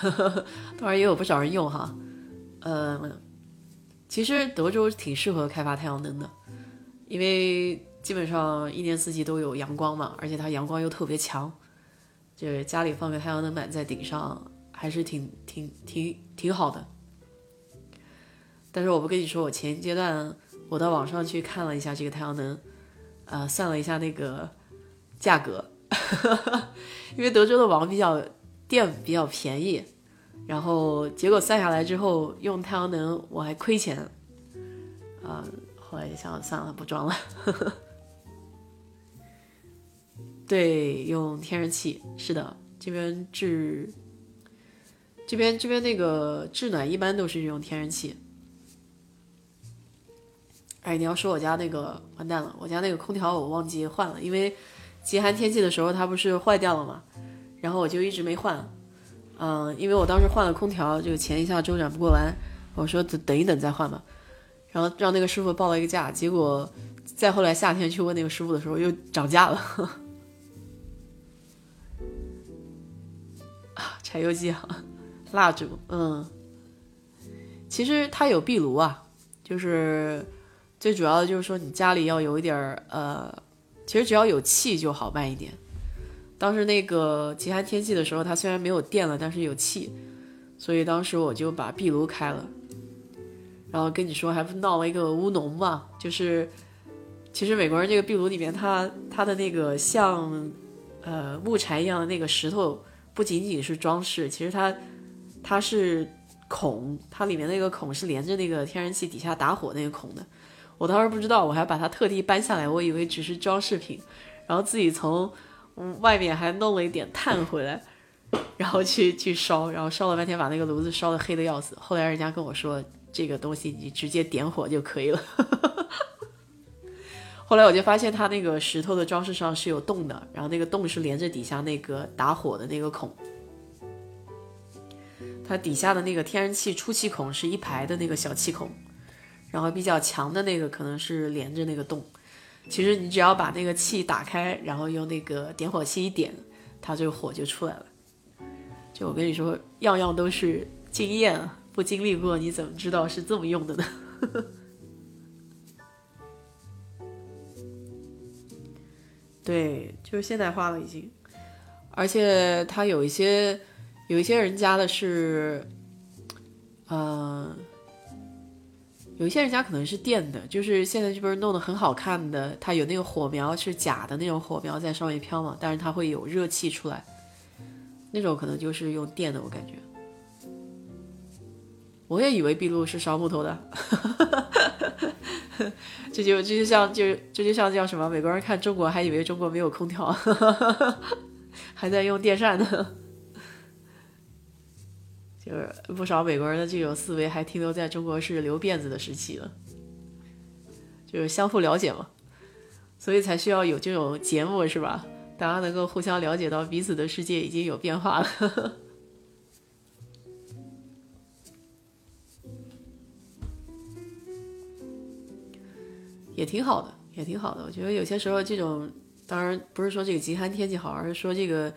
B: 当然也有不少人用哈。呃，其实德州挺适合开发太阳能的，因为基本上一年四季都有阳光嘛，而且它阳光又特别强，就是家里放个太阳能板在顶上，还是挺挺挺挺好的。但是我不跟你说，我前阶段我到网上去看了一下这个太阳能，呃，算了一下那个价格。因为德州的网比较电比较便宜，然后结果算下来之后用太阳能我还亏钱，啊，后来就想算了不装了。对，用天然气是的，这边制这边这边那个制暖一般都是用天然气。哎，你要说我家那个完蛋了，我家那个空调我忘记换了，因为。极寒天气的时候，它不是坏掉了吗？然后我就一直没换，嗯，因为我当时换了空调，这个钱一下周转不过来，我说等等一等再换吧。然后让那个师傅报了一个价，结果再后来夏天去问那个师傅的时候又涨价了。柴油机啊，蜡烛，嗯，其实它有壁炉啊，就是最主要的就是说你家里要有一点儿呃。其实只要有气就好办一点。当时那个极寒天气的时候，它虽然没有电了，但是有气，所以当时我就把壁炉开了。然后跟你说，还不闹了一个乌龙嘛？就是其实美国人这个壁炉里面，它它的那个像呃木柴一样的那个石头，不仅仅是装饰，其实它它是孔，它里面那个孔是连着那个天然气底下打火那个孔的。我当时不知道，我还把它特地搬下来，我以为只是装饰品，然后自己从外面还弄了一点炭回来，然后去去烧，然后烧了半天，把那个炉子烧的黑的要死。后来人家跟我说，这个东西你直接点火就可以了。后来我就发现它那个石头的装饰上是有洞的，然后那个洞是连着底下那个打火的那个孔，它底下的那个天然气出气孔是一排的那个小气孔。然后比较强的那个可能是连着那个洞，其实你只要把那个气打开，然后用那个点火器一点，它这个火就出来了。就我跟你说，样样都是经验，不经历过你怎么知道是这么用的呢？对，就是现代化了已经，而且它有一些有一些人家的是，嗯。有一些人家可能是电的，就是现在这边弄得很好看的，它有那个火苗是假的那种火苗在上面飘嘛，但是它会有热气出来，那种可能就是用电的，我感觉。我也以为壁炉是烧木头的，这就这就像就这就像叫什么？美国人看中国还以为中国没有空调，还在用电扇呢。就是不少美国人的这种思维还停留在中国是留辫子的时期了，就是相互了解嘛，所以才需要有这种节目是吧？大家能够互相了解到彼此的世界已经有变化了，也挺好的，也挺好的。我觉得有些时候这种，当然不是说这个极寒天气好，而是说这个。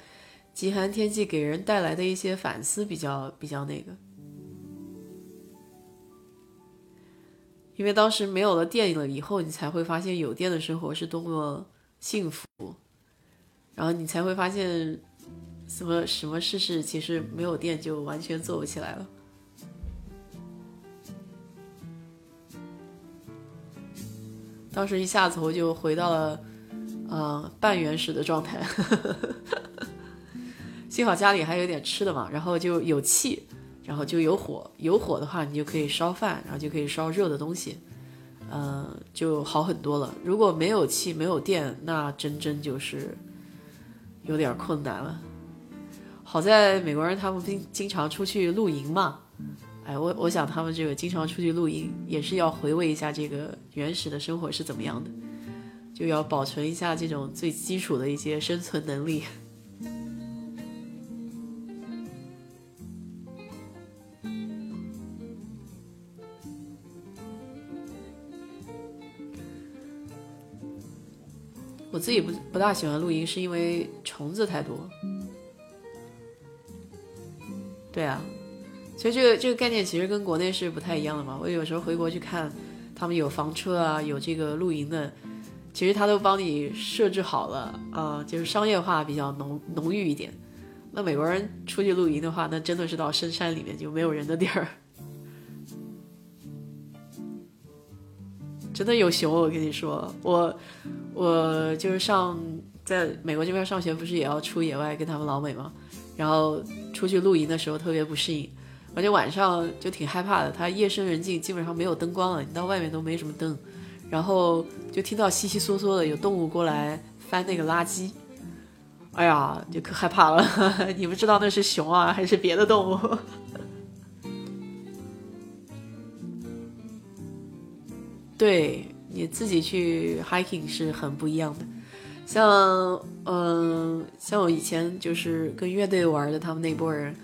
B: 极寒天气给人带来的一些反思比较比较那个，因为当时没有了电了以后，你才会发现有电的生活是多么幸福，然后你才会发现什么什么事事其实没有电就完全做不起来了。当时一下子我就回到了呃半原始的状态。呵 呵幸好家里还有点吃的嘛，然后就有气，然后就有火，有火的话你就可以烧饭，然后就可以烧热的东西，嗯，就好很多了。如果没有气，没有电，那真真就是有点困难了。好在美国人他们经经常出去露营嘛，哎，我我想他们这个经常出去露营也是要回味一下这个原始的生活是怎么样的，就要保存一下这种最基础的一些生存能力。自己不不大喜欢露营，是因为虫子太多。对啊，所以这个这个概念其实跟国内是不太一样的嘛。我有时候回国去看，他们有房车啊，有这个露营的，其实他都帮你设置好了啊，就是商业化比较浓浓郁一点。那美国人出去露营的话，那真的是到深山里面就没有人的地儿，真的有熊。我跟你说，我我就是上在美国这边上学，不是也要出野外跟他们老美吗？然后出去露营的时候特别不适应，而且晚上就挺害怕的。它夜深人静，基本上没有灯光了，你到外面都没什么灯，然后就听到稀稀嗦嗦的有动物过来翻那个垃圾。哎呀，就可害怕了！你不知道那是熊啊，还是别的动物？对你自己去 hiking 是很不一样的。像，嗯，像我以前就是跟乐队玩的，他们那波人，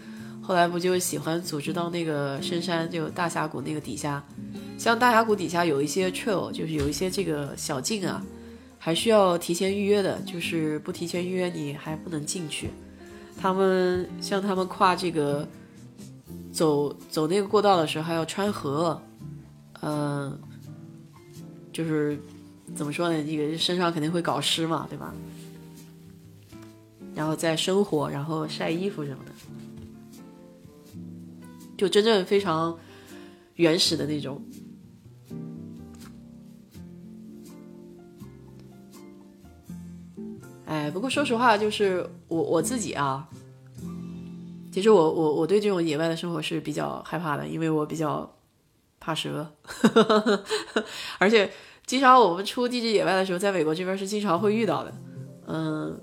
B: 后来不就喜欢组织到那个深山，就大峡谷那个底下。像大峡谷底下有一些 trail，就是有一些这个小径啊。还需要提前预约的，就是不提前预约你还不能进去。他们像他们跨这个走走那个过道的时候还要穿河，嗯，就是怎么说呢？这个身上肯定会搞湿嘛，对吧？然后再生火，然后晒衣服什么的，就真正非常原始的那种。哎，不过说实话，就是我我自己啊，其实我我我对这种野外的生活是比较害怕的，因为我比较怕蛇，而且经常我们出地质野外的时候，在美国这边是经常会遇到的。嗯，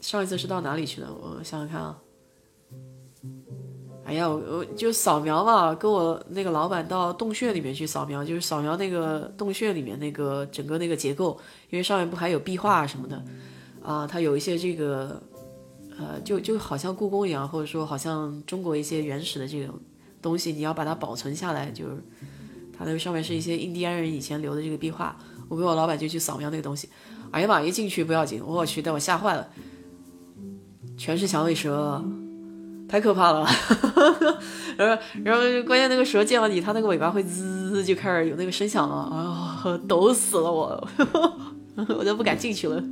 B: 上一次是到哪里去的？我想想看啊。哎呀，我我就扫描嘛，跟我那个老板到洞穴里面去扫描，就是扫描那个洞穴里面那个整个那个结构，因为上面不还有壁画什么的，啊，它有一些这个，呃，就就好像故宫一样，或者说好像中国一些原始的这种东西，你要把它保存下来，就是它那个上面是一些印第安人以前留的这个壁画，我跟我老板就去扫描那个东西，哎呀妈，一进去不要紧，我去，但我吓坏了，全是响尾蛇。太可怕了，然后然后关键那个蛇见到你，它那个尾巴会滋就开始有那个声响了，哎呦，抖死了我，我都不敢进去了。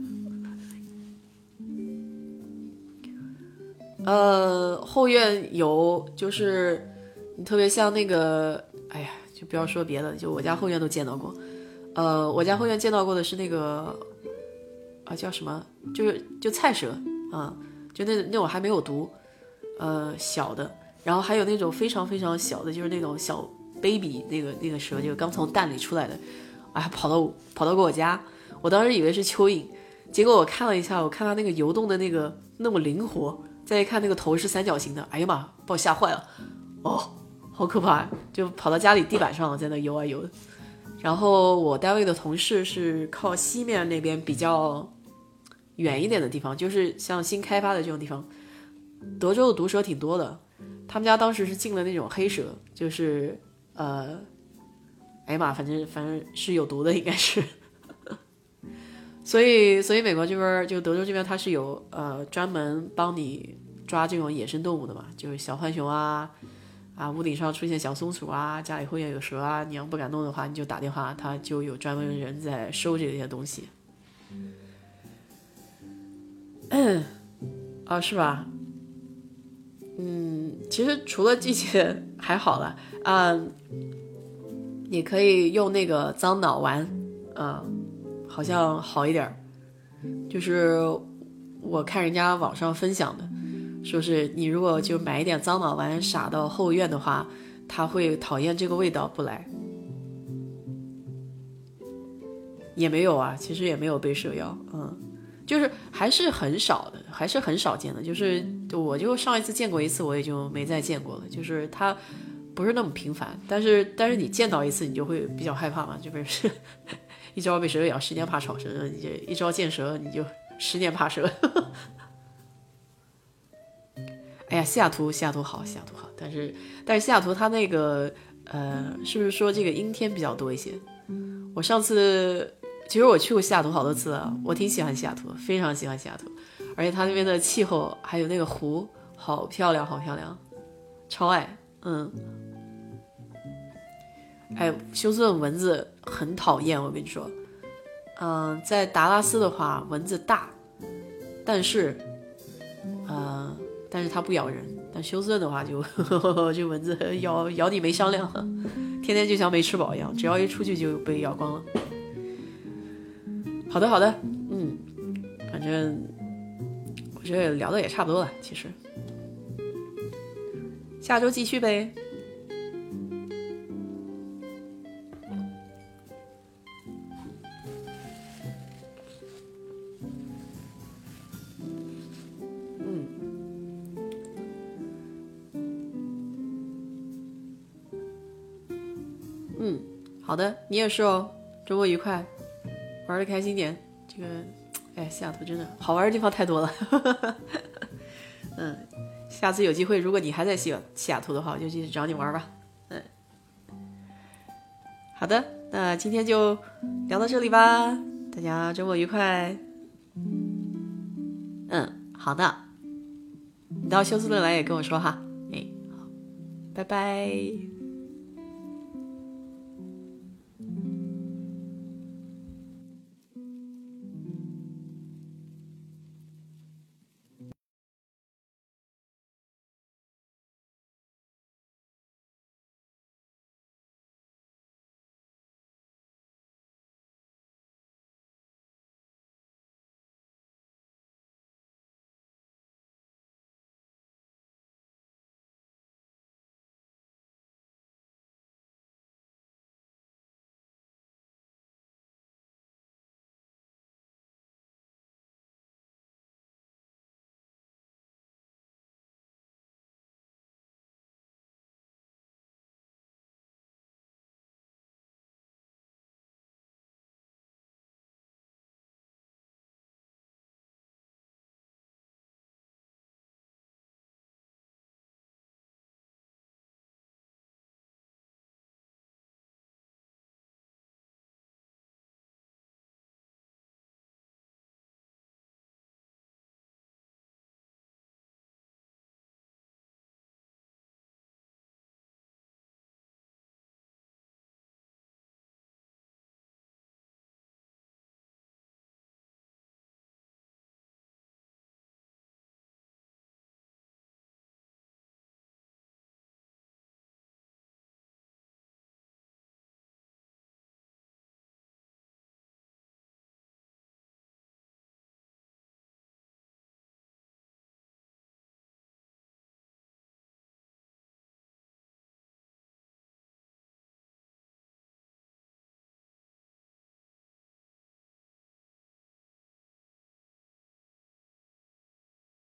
B: 呃，后院有，就是你特别像那个，哎呀，就不要说别的，就我家后院都见到过。呃，我家后院见到过的是那个啊，叫什么？就是就菜蛇啊，就那那种还没有毒。呃，小的，然后还有那种非常非常小的，就是那种小 baby 那个那个蛇，就刚从蛋里出来的，哎，跑到跑到过我家，我当时以为是蚯蚓，结果我看了一下，我看它那个游动的那个那么灵活，再一看那个头是三角形的，哎呀妈，把我吓坏了，哦，好可怕，就跑到家里地板上，在那游啊游。然后我单位的同事是靠西面那边比较远一点的地方，就是像新开发的这种地方。德州的毒蛇挺多的，他们家当时是进了那种黑蛇，就是呃，哎呀妈，反正反正是有毒的，应该是。所以所以美国这边就德州这边它是有呃专门帮你抓这种野生动物的嘛，就是小浣熊啊啊，屋顶上出现小松鼠啊，家里后院有蛇啊，你要不敢弄的话，你就打电话，他就有专门人在收这些东西。嗯，啊，是吧？嗯，其实除了这些还好了，嗯，你可以用那个樟脑丸，嗯，好像好一点儿。就是我看人家网上分享的，说是你如果就买一点樟脑丸撒到后院的话，它会讨厌这个味道不来。也没有啊，其实也没有被蛇咬，嗯。就是还是很少的，还是很少见的。就是我就上一次见过一次，我也就没再见过了。就是它不是那么频繁，但是但是你见到一次，你就会比较害怕嘛。就不是 一朝被蛇咬，十年怕草绳。你这一朝见蛇，你就十年怕蛇。哎呀，西雅图，西雅图好，西雅图好。但是但是西雅图它那个呃，是不是说这个阴天比较多一些？我上次。其实我去过西雅图好多次了，我挺喜欢西雅图，非常喜欢西雅图，而且它那边的气候还有那个湖，好漂亮，好漂亮，超爱。嗯，哎，休斯顿蚊子很讨厌，我跟你说。嗯，在达拉斯的话，蚊子大，但是，呃，但是它不咬人。但休斯顿的话，就这蚊子咬咬你没商量，天天就像没吃饱一样，只要一出去就被咬光了。好的，好的，嗯，反正我觉得聊的也差不多了，其实，下周继续呗。嗯，好的，你也是哦，周末愉快。玩的开心点，这个，哎，西雅图真的好玩的地方太多了。嗯，下次有机会，如果你还在西西雅图的话，我就去找你玩吧。嗯，好的，那今天就聊到这里吧，大家周末愉快。嗯，好的，你到休斯顿来也跟我说哈。哎，好，拜拜。